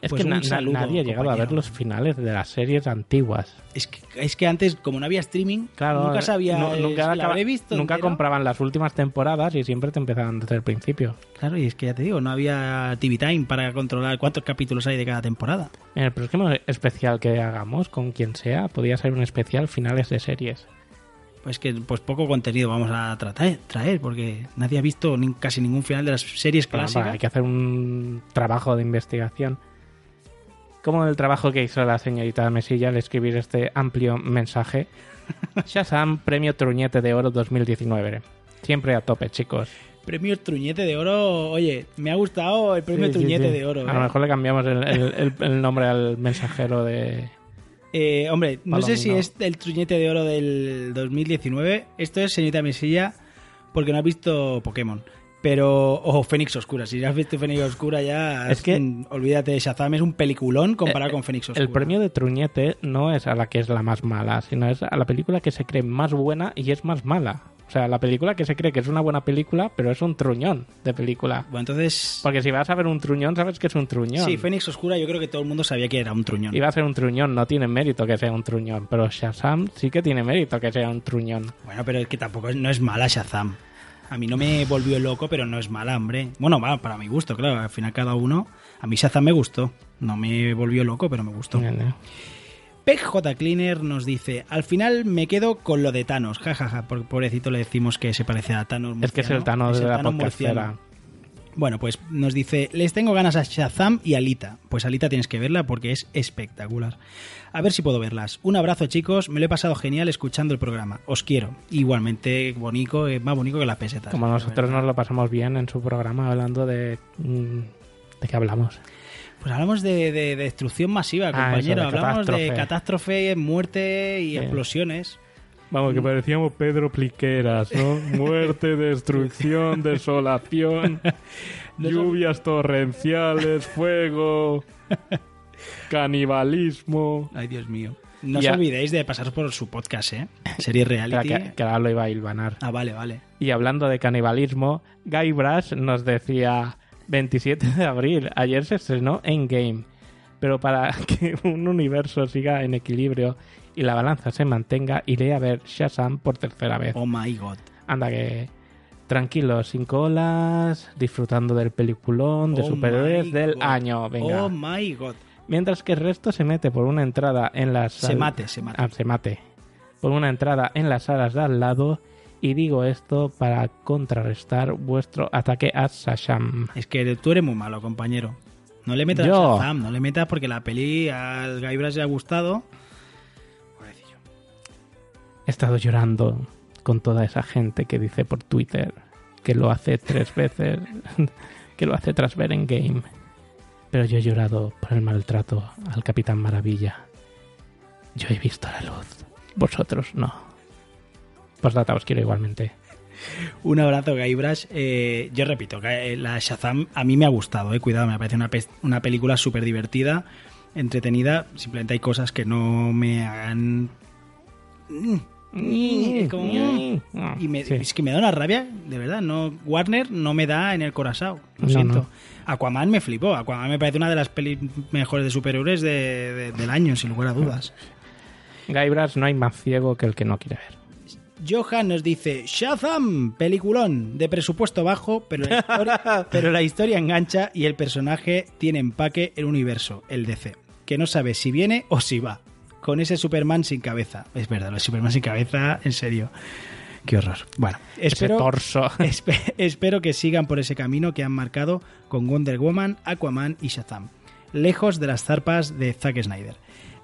Es Pues que na- saludo, nadie ha llegado a ver los finales de las series antiguas. Es que, es que antes, como no había streaming, Claro, nunca sabía. nu- eh, nunca, si la acaba- habré visto nunca compraban las últimas temporadas y siempre te empezaban desde el principio. Claro, y es que ya te digo, no había TV Time para controlar cuántos capítulos hay de cada temporada. En el próximo especial que hagamos con quien sea, podría ser un especial finales de series. Pues que pues poco contenido vamos a tratar, traer, porque nadie ha visto ni- casi ningún final de las series clásicas. hay que hacer un trabajo de investigación. Como el trabajo que hizo la señorita Mesilla al escribir este amplio mensaje. <laughs> Shazam, premio Truñete de Oro 2019. Siempre a tope, chicos. Premio Truñete de Oro, oye, me ha gustado el premio Sí, Truñete sí. de Oro. A lo ¿eh? mejor le cambiamos el, el- el- el nombre al mensajero de... Eh, hombre, no sé si es el Truñete de Oro del 2019. Esto es señorita Mesilla porque no ha visto Pokémon. Pero, o Fénix Oscura. Si ya has visto Fénix Oscura, ya. Es que- mm, Olvídate Shazam, es un peliculón comparado Eh, con Fénix Oscura. El premio de Truñete no es a la que es la más mala, sino es a la película que se cree más buena y es más mala. O sea, la película que se cree que es una buena película, pero es un truñón de película. Bueno, entonces. Porque si vas a ver un truñón, sabes que es un truñón. Sí, Fénix Oscura, yo creo que todo el mundo sabía que era un truñón. Va a ser un truñón, no tiene mérito que sea un truñón. Pero Shazam sí que tiene mérito que sea un truñón. Bueno, pero es que tampoco es, no es mala Shazam. A mí no me volvió loco, pero no es mala, hombre. Bueno, va, para mi gusto, claro. Al final cada uno. A mí Shazam me gustó. No me volvió loco, pero me gustó. PJ Cleaner nos dice, al final me quedo con lo de Thanos, jajaja, porque pobrecito le decimos que se parece a Thanos Es que es el murciano. Thanos Es de la podcastera. murciano. Bueno, pues nos dice, les tengo ganas a Shazam y Alita. Pues Alita tienes que verla porque es espectacular. A ver si puedo verlas. Un abrazo chicos, me lo he pasado genial escuchando el programa. Os quiero. Igualmente bonito, eh, más bonito que las pesetas. Como nosotros nos lo pasamos bien en su programa hablando de... mm, ¿De qué hablamos? Pues hablamos de, de destrucción masiva, Ah, compañero. eso, de hablamos de catástrofe. catástrofe, muerte y Sí. explosiones. Vamos, que parecíamos Pedro Pliqueras, ¿no? <laughs> Muerte, destrucción, <laughs> desolación, lluvias torrenciales, fuego, <laughs> canibalismo. Ay, Dios mío. No Ya. os olvidéis de pasaros por su podcast, ¿eh? Serie reality. Que, que ahora lo iba a hilvanar. Ah, vale, vale. Y hablando de canibalismo, Guy Brass nos decía 27 de abril, ayer se estrenó Endgame, pero para <laughs> que un universo siga en equilibrio y la balanza se mantenga, iré a ver Shazam por tercera vez. Oh my god. Anda que tranquilos, sin colas, disfrutando del peliculón de Oh superhéroes del año, venga. Oh my god. Mientras que el resto se mete por una entrada en las Se mate, se mate. Ah, se mate. Por una entrada en las salas de al lado y digo esto para contrarrestar vuestro ataque a Sasham. Es que tú eres muy malo, compañero. No le metas Yo. a Shazam, no le metas porque la peli al Guy Brass le ha gustado. He estado llorando con toda esa gente que dice por Twitter que lo hace tres <laughs> veces, que lo hace tras ver en game. Pero yo he llorado por el maltrato al Capitán Maravilla. Yo he visto la luz. Vosotros no. Postdata, os quiero igualmente. Un abrazo, Guy Brass. Eh, yo repito, eh, la Shazam a mí me ha gustado, eh. cuidado, me parece una, una película súper divertida, entretenida. Simplemente hay cosas que no me hagan. Mm, como- Y me- Sí. es que me da una rabia, de verdad. No, Warner no me da en el corazón. Lo No, siento. no. Aquaman me flipó. Aquaman me parece una de las pelis mejores de superhéroes de- de- del año, sin lugar a dudas. Guy Brass no hay más ciego que el que no quiere ver. Johan nos dice Shazam, peliculón de presupuesto bajo, pero la, historia, <laughs> pero la historia engancha y el personaje tiene empaque el universo, el DC, que no sabe si viene o si va. Con ese Superman sin cabeza. Es verdad, el Superman sin cabeza, en serio. Qué horror. Bueno, espero, torso. <laughs> espe- espero que sigan por ese camino que han marcado con Wonder Woman, Aquaman y Shazam, lejos de las zarpas de Zack Snyder.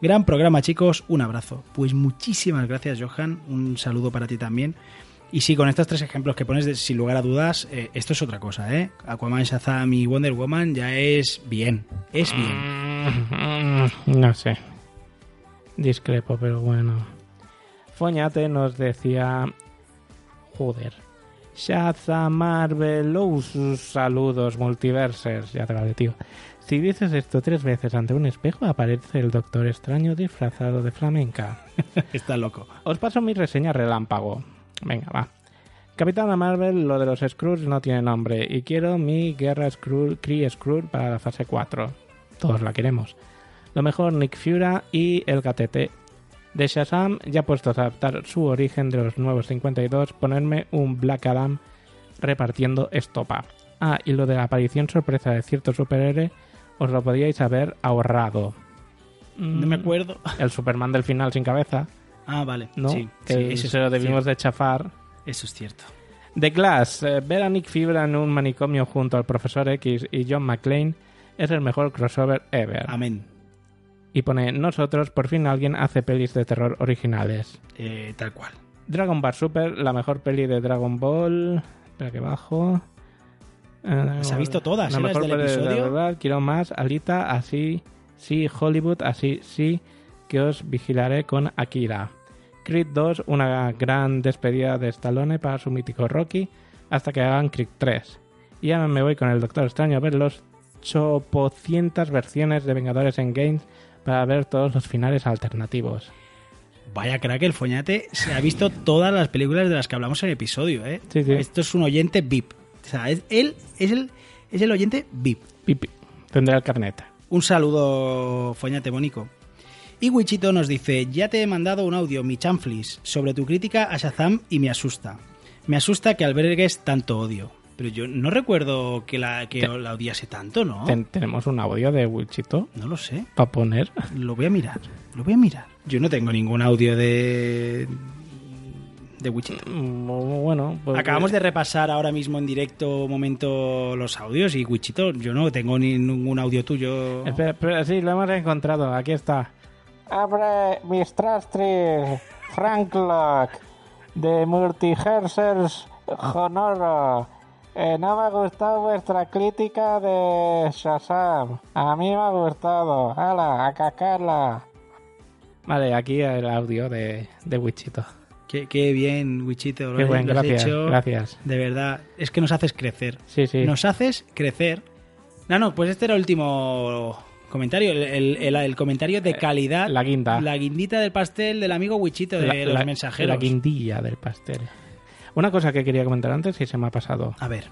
Gran programa, chicos. Un abrazo. Pues muchísimas gracias, Johan. Un saludo para ti también. Y sí, con estos tres ejemplos que pones, de- sin lugar a dudas, eh, esto es otra cosa, ¿eh? Aquaman, Shazam y Wonder Woman ya es bien. Es bien. Mm, No sé. Discrepo, pero bueno. Foñate nos decía. Joder. Shazam Marvelous. Saludos, multiversers. Ya te vale, tío. Si dices esto tres veces ante un espejo, aparece el Doctor Extraño disfrazado de flamenca. <laughs> Está loco. Os paso mi reseña relámpago. Venga, va. Capitana Marvel, lo de los Skrulls no tiene nombre y quiero mi guerra Skrull, Kree Skrull para la fase 4. Todos la queremos. Lo mejor Nick Fury y el gatete. De Shazam, ya puestos a adaptar su origen de los nuevos 52, ponerme un Black Adam repartiendo estopa. Ah, y lo de la aparición sorpresa de cierto superhéroe, os lo podíais haber ahorrado. No me acuerdo. El Superman del final sin cabeza. Ah, vale. ¿no? Sí, Que sí, eso se lo debimos cierto. de chafar. Eso es cierto. The Glass, eh, ver a Nick Fibra en un manicomio junto al Profesor X y John McClane es el mejor crossover ever. Amén. Y pone, nosotros, por fin alguien hace pelis de terror originales. Eh, tal cual. Dragon Ball Super, la mejor peli de Dragon Ball. Espera que bajo. Eh, Se ha visto todas, La ¿eh? Mejor del peli de episodio. Ball, quiero más. Alita, así, sí, Hollywood, así, sí, que os vigilaré con Akira. Creed 2, una gran despedida de Stallone para su mítico Rocky, hasta que hagan Creed 3. Y ahora me voy con el Doctor Extraño a ver los chopocientas versiones de Vengadores en Games para ver todos los finales alternativos. Vaya crack, el Foñate se ha visto todas las películas de las que hablamos en el episodio, ¿eh? Sí, sí. Esto es un oyente VIP. O sea, es, él es el, es el oyente VIP. Pipi. Tendré el carnet. Un saludo, Foñate Bonico. Y Wichito nos dice, ya te he mandado un audio, mi chanflis, sobre tu crítica a Shazam y me asusta. Me asusta que albergues tanto odio. Pero yo no recuerdo que la, que la odiase tanto, ¿no? Ten- tenemos un audio de Wichito No lo sé. para poner. Lo voy a mirar. Lo voy a mirar. Yo no tengo ningún audio de... de Wichito. Mm, Bueno, pues, Acabamos de repasar ahora mismo en directo momento los audios y Wichito, yo no tengo ni ningún audio tuyo. Espera, espera, sí, lo hemos encontrado. Aquí está. Abre mis trastres, Frank Lock, de Multihersers Honoro. Eh, no me ha gustado vuestra crítica de Shazam. A mí me ha gustado. ¡Hala, a cacarla! Vale, aquí el audio de, de Wichito. Qué, qué bien, Wichito. Qué lo- buen, lo has gracias, hecho. gracias. De verdad, es que nos haces crecer. Sí, sí. Nos haces crecer. No, no, pues este era el último comentario, el, el- el- el comentario de calidad. Eh, la guinda. La guindita del pastel del amigo Wichito de La- los la- mensajeros. La guindilla del pastel. Una cosa que quería comentar antes y se me ha pasado. A ver.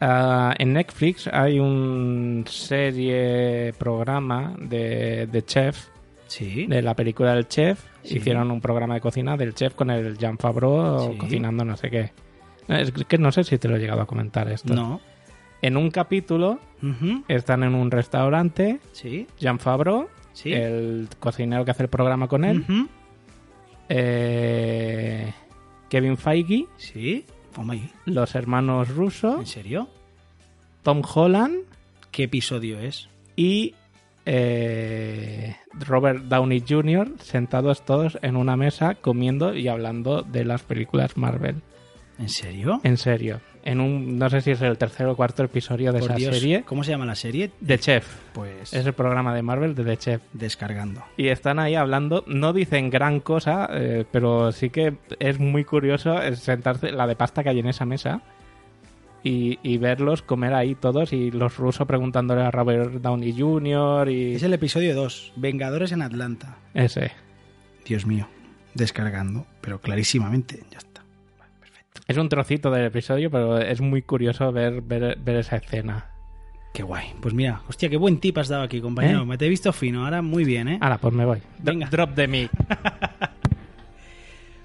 Ah, en Netflix hay un serie programa de, de chef. Sí. De la película del chef. Sí. Hicieron un programa de cocina del chef con el Jean Favreau Sí. cocinando no sé qué. Es que no sé si te lo he llegado a comentar esto. No. En un capítulo están en un restaurante. Sí. Jean Favreau, Sí. el cocinero que hace el programa con él. Eh, Kevin Feige. Sí. Oh my. Los hermanos Russo. ¿En serio? Tom Holland. ¿Qué episodio es? y eh, Robert Downey Jr. sentados todos en una mesa comiendo y hablando de las películas Marvel. ¿En serio? En serio. En un, no sé si es el tercer o cuarto episodio de Por esa Dios, serie. ¿Cómo se llama la serie? The Chef. Pues Es el programa de Marvel de The Chef. descargando. Y están ahí hablando, no dicen gran cosa, eh, pero sí que es muy curioso el sentarse, la de pasta que hay en esa mesa, y, y verlos comer ahí todos, y los rusos preguntándole a Robert Downey Jr. y Es el episodio 2, Vengadores en Atlanta. ese. Dios mío, descargando, pero clarísimamente, ya está. Es un trocito del episodio, pero es muy curioso ver, ver, ver esa escena. Qué guay. Pues mira, hostia, qué buen tip has dado aquí, compañero. ¿Eh? Me te he visto fino, ahora muy bien, ¿eh? Ahora, pues me voy. Venga. Drop the mic. <laughs>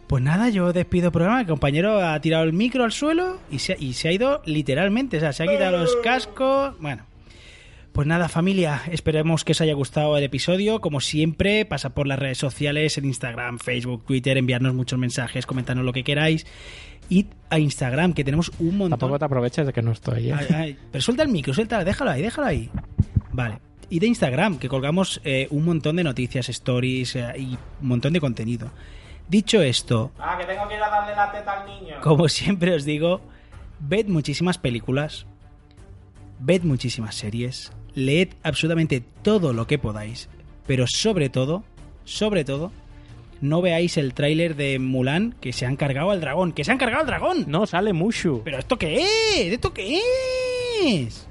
Pues nada, yo despido el programa. El compañero ha tirado el micro al suelo y se, y se ha ido literalmente. O sea, se ha quitado los cascos. Bueno. Pues nada, familia, esperemos que os haya gustado el episodio. Como siempre, pasa por las redes sociales, en Instagram, Facebook, Twitter, enviarnos muchos mensajes, comentarnos lo que queráis. Id a Instagram, que tenemos un montón. Tampoco te aproveches de que no estoy. ¿eh? Ay, ay, pero suelta el micro, suelta, déjalo ahí, déjalo ahí. Vale. y de Instagram, que colgamos eh, un montón de noticias, stories eh, y un montón de contenido. Dicho esto, Ah, que tengo que ir a darle la teta al niño. como siempre os digo, ved muchísimas películas, ved muchísimas series, leed absolutamente todo lo que podáis, pero sobre todo, sobre todo, no veáis el tráiler de Mulan que se han cargado al dragón, que se han cargado al dragón. No, sale Mushu. ¿Pero esto qué es? ¿Esto qué es?